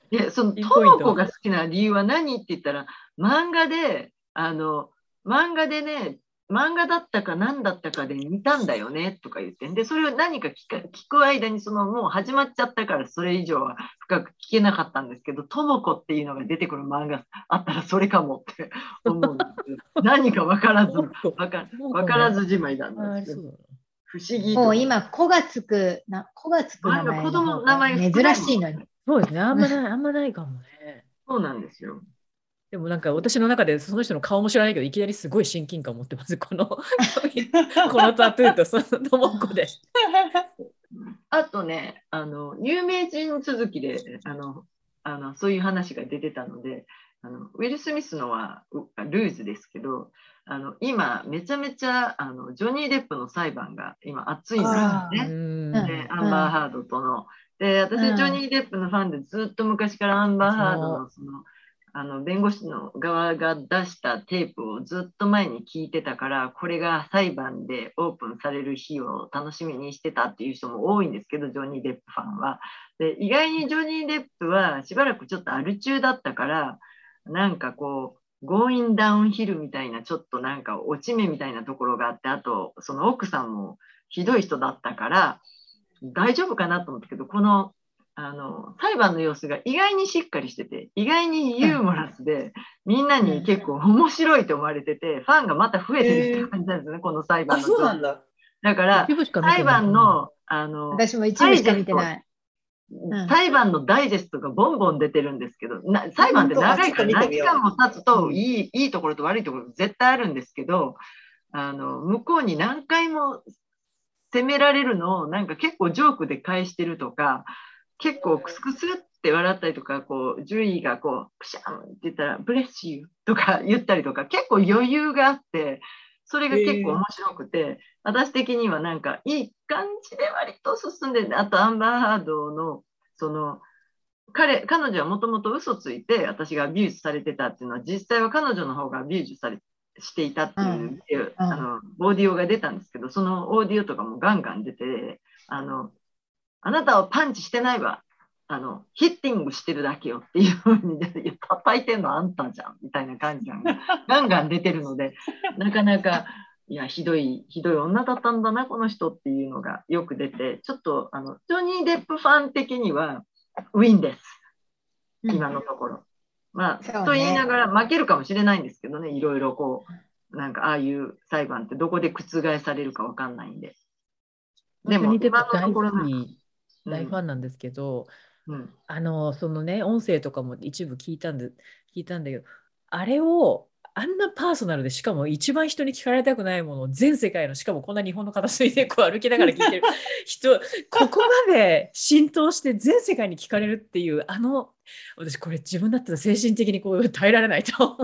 Speaker 3: で、そのともこが好きな理由は何って言ったら、漫画で、あの、漫画でね、漫画だったか何だったかで見たんだよねとか言って。んでそれを何か聞か聞く間にそのもう始まっちゃったからそれ以上は深く聞けなかったんですけど「ともこ」っていうのが出てくる漫画あったらそれかもって思うんです。よ何か分からず分か分からずじまいなん
Speaker 6: あ
Speaker 3: ですよ。
Speaker 6: そう。だ
Speaker 3: 不思議
Speaker 4: もう今、子がつく、な子がつく名前
Speaker 3: 子供の
Speaker 4: の方が珍しいのに。
Speaker 6: そうですね。あんまない、あんまないかもね。
Speaker 3: そうなんですよ
Speaker 6: でもなんか私の中でその人の顔も知らないけどいきなりすごい親近感を持ってます。この このタトゥーとそのともこで。
Speaker 3: あとね、あの有名人続きであのあのそういう話が出てたので、あのウィル・スミスのはうルーズですけど、あの今めちゃめちゃあのジョニー・デップの裁判が今熱いんですよね。
Speaker 6: ん
Speaker 3: でアンバー・ハードとの。で私、
Speaker 4: うん
Speaker 3: ジョニー・デップのファンでずっと昔からアンバー・ハードのそのあの弁護士の側が出したテープをずっと前に聞いてたからこれが裁判でオープンされる日を楽しみにしてたっていう人も多いんですけどジョニー・デップファンは。で意外にジョニー・デップはしばらくちょっとアル中だったからなんかこうゴーインダウンヒルみたいなちょっとなんか落ち目みたいなところがあってあとその奥さんもひどい人だったから大丈夫かなと思ったけどこのあの裁判の様子が意外にしっかりしてて意外にユーモラスで、みんなに結構面白いと思われててファンがまた増えてるって感じなんですね、この裁判
Speaker 2: あ、
Speaker 3: の
Speaker 2: そうなんだ。
Speaker 3: だから裁判のあの
Speaker 4: 私も一部しか見てない。ん。
Speaker 3: 裁判のダイジェストがボンボン出てるんですけど、な裁判って長いから何時間も経つといいいいところと悪いところ絶対あるんですけど、あの向こうに何回も責められるのをなんか結構ジョークで返してるとか、結構クスクスって笑ったりとか、こう、ジュリーがこう、プシャンって言ったら、ブレッシュとか言ったりとか、結構余裕があって、それが結構面白くて、私的にはなんかいい感じで割と進んでて、あとアンバーハードの、その、彼、彼女はもともと嘘ついて、私が abuse されてたっていうのは、実際は彼女の方が abuse されしていたっていう、
Speaker 4: うん。
Speaker 3: あの、オーディオが出たんですけど、そのオーディオとかもガンガン出て、あの、あなたをパンチしてないわ。あの、 hitting してるだけよっていうふうに、い や叩いてんのあんたじゃんみたいな感じが ガンガン出てるので、なかなか、いや、ひどい、ひどい女だったんだな、この人っていうのがよく出て、ちょっと、あの、ジョニー・デップファン的には、ウィンです。今のところ。まあ、
Speaker 4: そうね
Speaker 3: と言いながら負けるかもしれないんですけどね、いろいろこう、なんかああいう裁判ってどこで覆されるかわかんないんで。でも、今のところ
Speaker 6: 大好
Speaker 3: ね、
Speaker 6: き大ファンなんですけど、
Speaker 3: うん、
Speaker 6: あの、そのね、音声とかも一部聞いたんで、聞いたんだけど、あれを、あんなパーソナルで、しかも一番人に聞かれたくないものを全世界の、しかもこんな日本の片隅でこう歩きながら聞いてる 人、ここまで浸透して全世界に聞かれるっていう、あの、私これ自分だったら精神的にこう耐えられないと。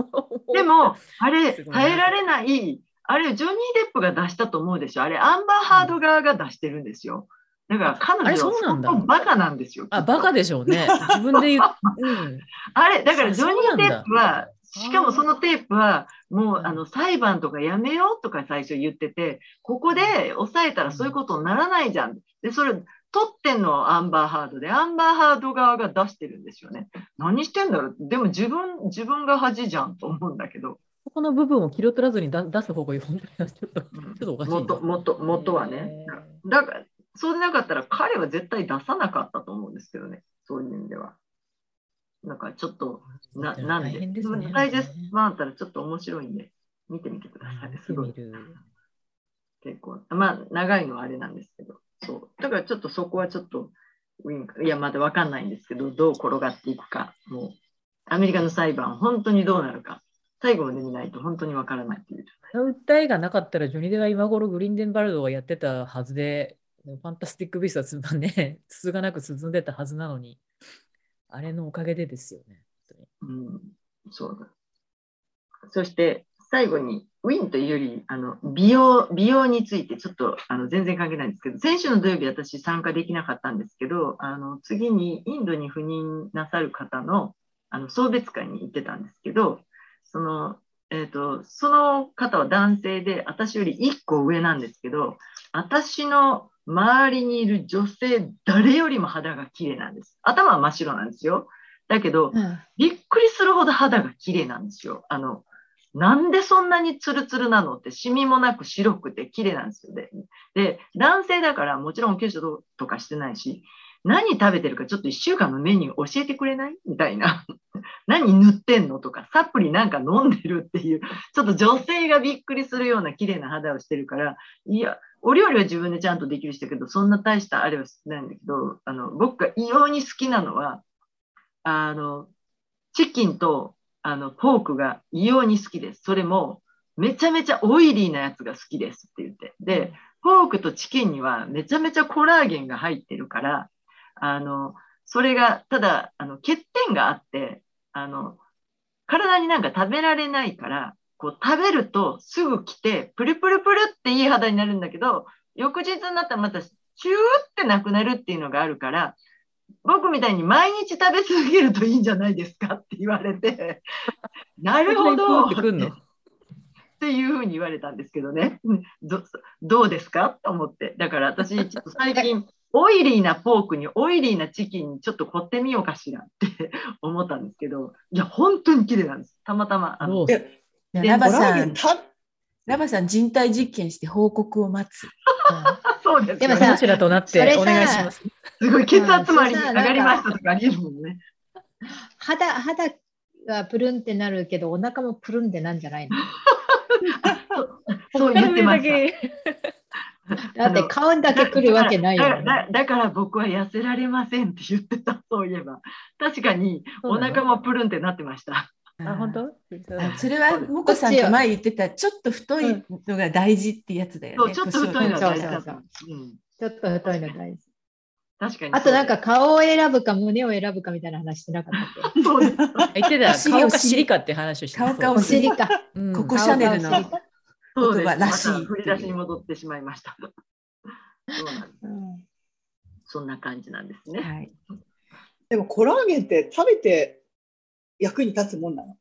Speaker 3: でも、あれ、耐えられない、あれ、ジョニー・デップが出したと思うでしょ。あれ、アンバー・ハード側が出してるんですよ。だから、彼女は相当バカなんですよ。
Speaker 6: あ、バカ
Speaker 3: で。
Speaker 6: でしょうね。自分で言う。うん
Speaker 3: あれ、だから、ジョニー・
Speaker 6: そうなんだ
Speaker 3: デップは、しかもそのテープはもうあの裁判とかやめようとか最初言ってて、ここで抑えたらそういうことにならないじゃん。で、それ取ってんのはアンバーハードで、アンバーハード側が出してるんですよね。何してんだろうでも自分、自分が恥じゃんと思うんだけど。
Speaker 6: ここの部分を切り取らずに出出す方がいい。本当にちょっと、ちょっとおかしいな。
Speaker 3: 元、元、元はね。だから、そうでなかったら彼は絶対出さなかったと思うんですけどね。そういう意味では。なんかちょっと、ななんで、
Speaker 6: 大変ですね
Speaker 3: ダイジェスト版あったらちょっと面白いんで、見てみてください。すごい。結構。まあ、長いのはあれなんですけど。そう。だからちょっとそこはちょっと、ウィンクいや、まだわかんないんですけど、どう転がっていくか。もう、アメリカの裁判、本当にどうなるか。最後まで見ないと本当にわからないという。
Speaker 6: 訴えがなかったら、ジョニー・デは今頃グリーンデンバルドがやってたはずで、ファンタスティック・ビーストはつまんね、つがなく進んでたはずなのに、あれのおかげでですよね。
Speaker 3: うん、そうだ。そして、最後に、ウィンというより、あの美容美容について、ちょっとあの全然関係ないんですけど、先週の土曜日、私参加できなかったんですけど、あの次にインドに赴任なさる方のあの送別会に行ってたんですけど、そのえーと、その方は男性で、私より1個上なんですけど、私の周りにいる女性、誰よりも肌が綺麗なんです。頭は真っ白なんですよ。だけど、
Speaker 4: うん
Speaker 3: びっくりするほど肌が綺麗なんですよ。あの、なんでそんなにツルツルなのって、シミもなく白くて綺麗なんですよね。で、男性だからもちろんお化粧とかしてないし、何食べてるかちょっと1週間のメニュー教えてくれない？みたいな。何塗ってんのとか、サプリなんか飲んでるっていう、ちょっと女性がびっくりするような綺麗な肌をしてるから、いや、お料理は自分でちゃんとできる人だけど、そんな大したあれはしてないんだけど、あの、僕が異様に好きなのは、あの、チキンとあのポークが異様に好きです。それもめちゃめちゃオイリーなやつが好きですって言って。で、ポークとチキンにはめちゃめちゃコラーゲンが入ってるから、あの、それが、ただ、あの、欠点があって、あの、体になんか食べられないから、こう食べるとすぐ来て、プルプルプルっていい肌になるんだけど、翌日になったらまたシューってなくなるっていうのがあるから、僕みたいに毎日食べ続けるといいんじゃないですかって言われて、なるほど
Speaker 6: ってくんの？
Speaker 3: っていうふうに言われたんですけどね、うんどどうですか？と思って。だから私、ちょっと最近、オイリーなポークにオイリーなチキンにちょっと凝ってみようかしらって思ったんですけど、いや、本当に綺麗なんです。たまたま。あの
Speaker 1: ラバさん、ラバさん人体実験して報告を待つ。
Speaker 3: そうですよね
Speaker 4: でもさ
Speaker 6: どちらとなってお願いします。
Speaker 3: すごい血圧もあり
Speaker 4: うん
Speaker 3: 上がりましたとかありえるもんね。
Speaker 4: 肌肌がプルンってなるけど、お腹もプルンってなんじゃないの？
Speaker 3: そう言ってました。
Speaker 4: だって顔だけ来るわけないよね。
Speaker 3: だだだから僕は痩せられませんって言ってた、そういえば。確かにお腹もプルンってなってました。
Speaker 6: あ、本当？
Speaker 1: あそれはもこさんが前言ってたちょっと太いのが大事ってやつだよ
Speaker 3: そう、
Speaker 1: ね。
Speaker 3: ちょっと太いのが大事
Speaker 4: ちょっと太いの大事。
Speaker 3: 確かに。
Speaker 4: あとなんか顔を選ぶか胸を選ぶかみたいな話してなかったっ。
Speaker 6: 言ってた顔か尻かって話をしてた
Speaker 1: 顔か
Speaker 4: けお
Speaker 1: お尻
Speaker 4: 尻か。
Speaker 6: うん
Speaker 1: ここシャネルの。言葉らしい
Speaker 3: 振り出しに戻ってしまいました。そうなんそんな感じなんですね。
Speaker 1: はい。
Speaker 2: でもコラーゲンって食べて役に立つもんなの。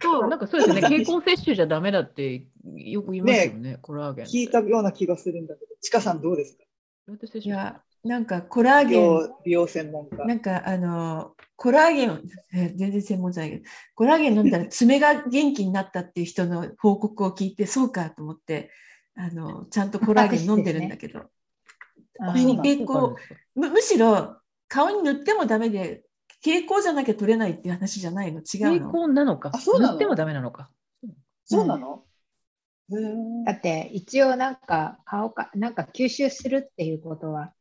Speaker 3: そう
Speaker 6: なんかそうですよね、経口摂取じゃダメだってよく言いますよね、コラーゲン。
Speaker 2: 聞いたような気がするんだけど、ちかさんどうですか？
Speaker 6: 私
Speaker 1: いや、なんかコラーゲン、
Speaker 2: 美容専門家。
Speaker 1: なんかあの、コラーゲン、え全然専門じゃないけど、コラーゲン飲んだら爪が元気になったっていう人の報告を聞いて、そうかと思って、あの、ちゃんとコラーゲン飲んでるんだけど、これにむむしろ顔に塗ってもダメで、蛍光じゃなきゃ取れないっていう話じゃないの？違
Speaker 6: 傾
Speaker 1: うの？
Speaker 6: 向なのか？
Speaker 2: あそうなの？
Speaker 6: 塗ってもダメなのか？
Speaker 2: そうなの、へー。
Speaker 4: だって一応なんか顔か、なんか吸収するっていうことは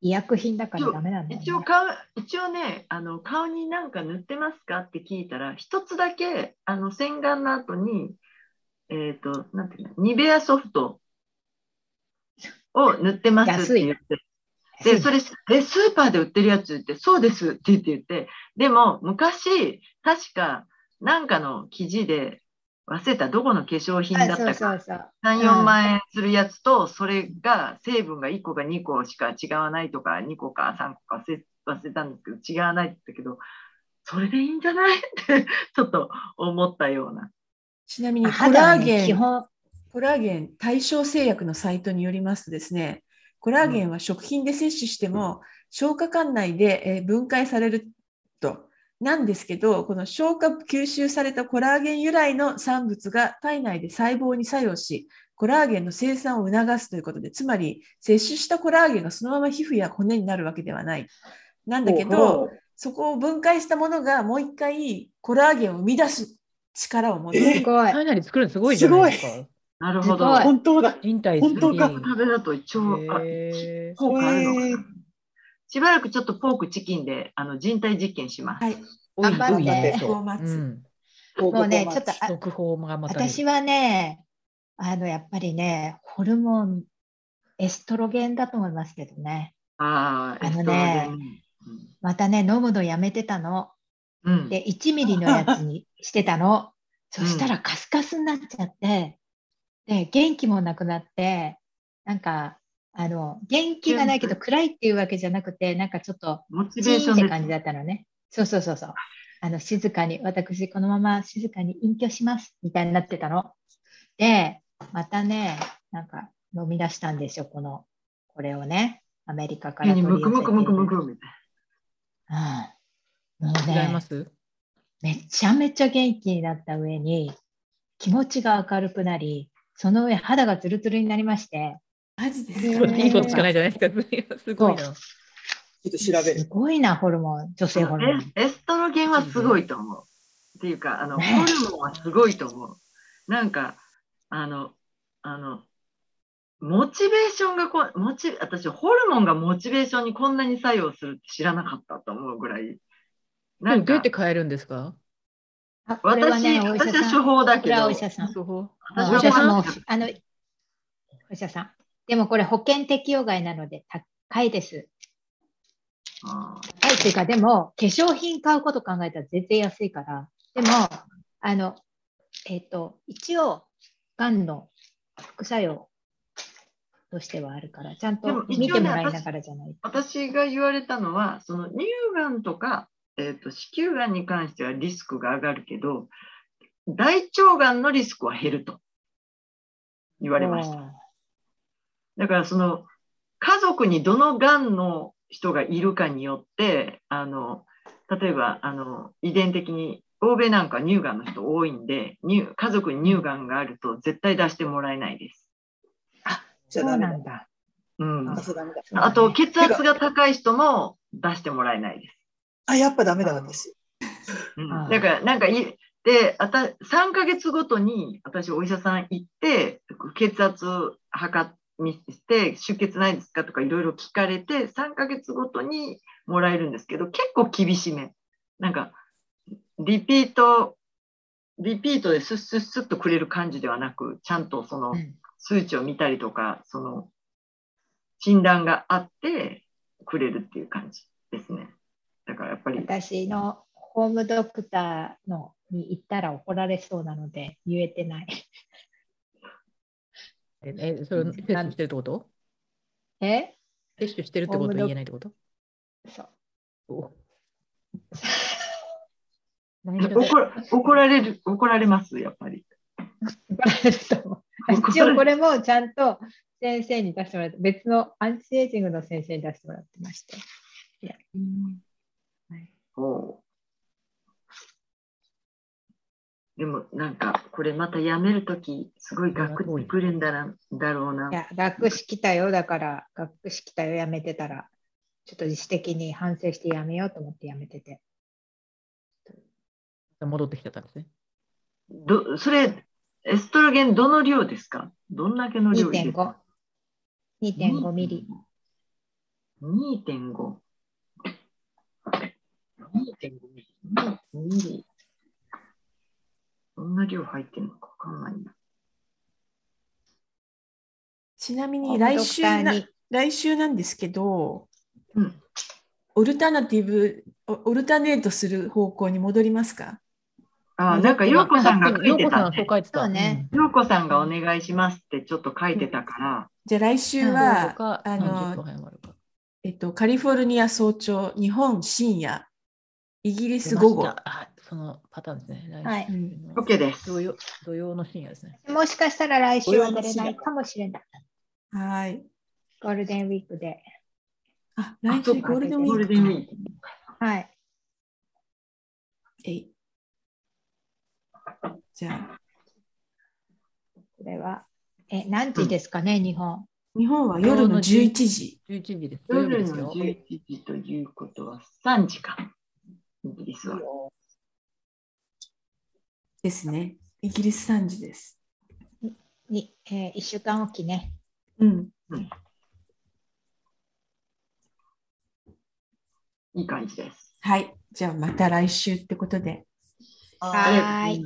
Speaker 4: 医薬品だからダメなんだよね。
Speaker 3: 一応顔一応ねあの顔に何か塗ってますかって聞いたら一つだけあの洗顔の後にえっ、となんていうの？ニベアソフトを塗ってますって言ってでそれえスーパーで売ってるやつってそうですって言って言ってでも昔確かなんかの記事で忘れたどこの化粧品だったか
Speaker 4: あそうそうそう。
Speaker 3: 3、4万円するやつと、それが成分が1個か2個しか違わないとか、2個か3個か忘れ忘れたんですけど、違わないって言ったけど、それでいいんじゃない？っ てちょっと思ったような。
Speaker 1: ちなみにコラーゲン、
Speaker 4: 基本
Speaker 1: コラーゲン対象製薬のサイトによりますとですね、コラーゲンは食品で摂取しても消化管内でえー分解されると。なんですけど、この消化吸収されたコラーゲン由来の産物が体内で細胞に作用し、コラーゲンの生産を促すということで、つまり摂取したコラーゲンがそのまま皮膚や骨になるわけではない。なんだけ
Speaker 2: ほ
Speaker 1: ど
Speaker 2: う、
Speaker 1: そこを分解したものがもう一回コラーゲンを生み出す力を持つ。
Speaker 2: え
Speaker 4: すごい。
Speaker 6: 体内で作るのすごいじゃないですか。
Speaker 3: なるほど。
Speaker 2: 本当だ。
Speaker 6: 人体すげえ
Speaker 2: 本当か
Speaker 3: 食べだと一応、あ効果あるのか。しばらくちょっとポークチキンであの人体実験します。
Speaker 1: はい。
Speaker 4: 頑張ってもうね、ちょっと、
Speaker 6: 報がまたね
Speaker 4: 私はね、あの、やっぱりね、ホルモン、エストロゲンだと思いますけどね。
Speaker 3: ああ、
Speaker 4: あの
Speaker 3: エストロゲ
Speaker 4: ね
Speaker 3: ン
Speaker 4: またね、飲むのやめてたの。で、1ミリのやつにしてたの。そしたらカスカスになっちゃって、で、元気もなくなって、なんか、あの、元気がないけど暗いっていうわけじゃなくて、なんかちょっと、
Speaker 3: モチ
Speaker 4: チ
Speaker 3: ベーション
Speaker 4: って感じだったのね。そうそうそうそう。あの、静かに、私このまま静かに隠居します、みたいになってたの。で、またね、なんか飲み出したんですよ、この、これをね、アメリカから取り寄せて
Speaker 3: たい
Speaker 4: うん。もう
Speaker 6: 違いま
Speaker 4: ね、
Speaker 6: す？
Speaker 4: めちゃめちゃ元気になった上に、気持ちが明るくなり、その上肌がツルツルになりまして、
Speaker 1: マジです
Speaker 4: へ
Speaker 1: か
Speaker 4: ー
Speaker 6: いいことしかないじゃないですか。すごいな。
Speaker 2: ちょっと調べ
Speaker 4: す
Speaker 2: る。
Speaker 4: ごいな、ホルモン、女性ホルモン。
Speaker 3: な。エエストロゲンはすごいと思う。っていうか、あの、
Speaker 4: ね
Speaker 3: ホルモンはすごいと思う。なんか、あの、あの、モチベーションがこう、モチ、私、ホルモンがモチベーションにこんなに作用するって知らなかったと思うぐらい。なんか
Speaker 6: どうやって、変えるんですか？
Speaker 3: 私、
Speaker 4: ね、
Speaker 3: 私は。処方だ
Speaker 4: これは
Speaker 3: けど、
Speaker 4: お医あ
Speaker 6: お医者さん？
Speaker 4: もうあの、お医者さん。でもこれ保険適用外なので高いです。
Speaker 3: あ
Speaker 4: 高いっていうか、でも化粧品買うこと考えたら全然安いから。でも、あの、えっ、と、一応、がんの副作用としてはあるから、ちゃんと見てもらいながらじゃないと。
Speaker 3: 私が言われたのは、その乳がんとか、えー、と子宮がんに関してはリスクが上がるけど、大腸がんのリスクは減ると言われました。だからその家族にどのがんの人がいるかによって、あの例えばあの遺伝的に欧米なんかは乳がんの人多いんで、乳家族に乳がんがあると絶対出してもらえないです。
Speaker 2: あダメだ
Speaker 4: なんだ。
Speaker 3: うん
Speaker 2: あ。
Speaker 3: あと血圧が高い人も出してもらえないです。
Speaker 2: あ、やっぱダメだ、私。
Speaker 3: うんだから、なんかい、で、あた、3ヶ月ごとに、私、お医者さん行って、血圧測っ見て、出血ないですかとかいろいろ聞かれて、3ヶ月ごとにもらえるんですけど、結構厳しめ。なんか、リピート、リピートでスッスッスッとくれる感じではなく、ちゃんとその
Speaker 4: うん
Speaker 3: 数値を見たりとか、その診断があってくれるっていう感じですね。だからやっぱり、
Speaker 4: 私のホームドクターのに行ったら怒られそうなので言えてない。
Speaker 6: え、えそれを摂取してるってこと？
Speaker 4: え？
Speaker 6: 摂取してるってこと？は言えないってこと？
Speaker 4: そう。
Speaker 3: 怒ら怒られる、怒られます、やっぱり。
Speaker 4: 怒られると思う。一応これもちゃんと先生に出してもらって、別のアンチエイジングの先生に出してもらってまして。いや。
Speaker 3: おうでもなんかこれまたやめるときすごい学ってくるんだなだろうない
Speaker 4: や、学士来たよ。だから、学士来たよ、やめてたら、ちょっと自主的に反省してやめようと思ってやめてて。
Speaker 6: 戻ってきちゃったんですね。
Speaker 3: どそれエストロゲンどの量ですか？どんだけの量入れて
Speaker 4: 2.5。2.5ミリ。
Speaker 3: 2.5 2.5ミリ2ミリどんな量入ってるのかわかんないな
Speaker 1: ちなみに来週な来週なんですけど、
Speaker 3: うん
Speaker 1: オルタナティブ、オオルタネートする方向に戻りますか？
Speaker 3: あなんか陽子さんが書いてた
Speaker 6: 陽子さんそう書いてた。
Speaker 4: そうね
Speaker 3: 陽子さんがお願いしますってちょっと書いてたから、
Speaker 1: じゃあ来週
Speaker 6: うん。
Speaker 1: は、
Speaker 6: か
Speaker 1: あ
Speaker 6: 30分
Speaker 1: の。えっと、カリフォルニア早朝、日本深夜イギリス午後。
Speaker 6: あ、そのパターンですね。
Speaker 4: はい
Speaker 6: 来週の
Speaker 3: OK です。
Speaker 6: 土曜土曜の深夜ですね。
Speaker 4: もしかしたら来週は出れないかもしれない。
Speaker 1: はい。
Speaker 4: ゴールデンウィークで。
Speaker 1: あ、来週ゴールデンウィ
Speaker 3: ゴー
Speaker 1: ク。
Speaker 4: はい。
Speaker 1: えいじゃあ、
Speaker 4: これは、え、何時ですかね、日本。
Speaker 1: 日本は夜の11時。
Speaker 6: 11時です。
Speaker 3: 夜の
Speaker 6: ですよ。
Speaker 3: 11時ということは3時か。イギリスは。
Speaker 1: ですね。イギリス3時です。
Speaker 4: に、えー、1週間おきね。
Speaker 1: うん。
Speaker 3: いい感じです。
Speaker 1: はい。じゃあまた来週ってことで。
Speaker 4: はーい。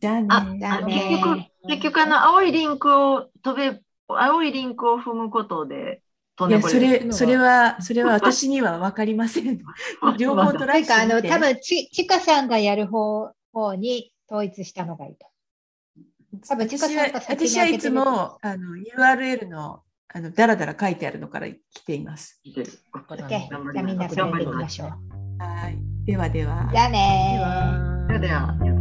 Speaker 1: じゃあね
Speaker 3: あ
Speaker 4: あ
Speaker 3: 結
Speaker 4: ね
Speaker 3: 局、結局あの青いリンクを飛べ、青いリンクを踏むことで飛ん
Speaker 1: いや、そ
Speaker 3: れ
Speaker 1: それは、それは私には分 かりません。両方ト
Speaker 4: な
Speaker 1: ライ
Speaker 4: んかあの、
Speaker 1: してみて
Speaker 4: 多分ち、ちかさんがやる方方に統一したのがいいと。多分、
Speaker 1: 私は私はいつもあの URL のあのだらだら書いてあるのから来ています。
Speaker 4: じゃあみんなそれでいきましょう。
Speaker 1: はい。ではでは。
Speaker 4: じゃあねー。
Speaker 6: では
Speaker 3: では、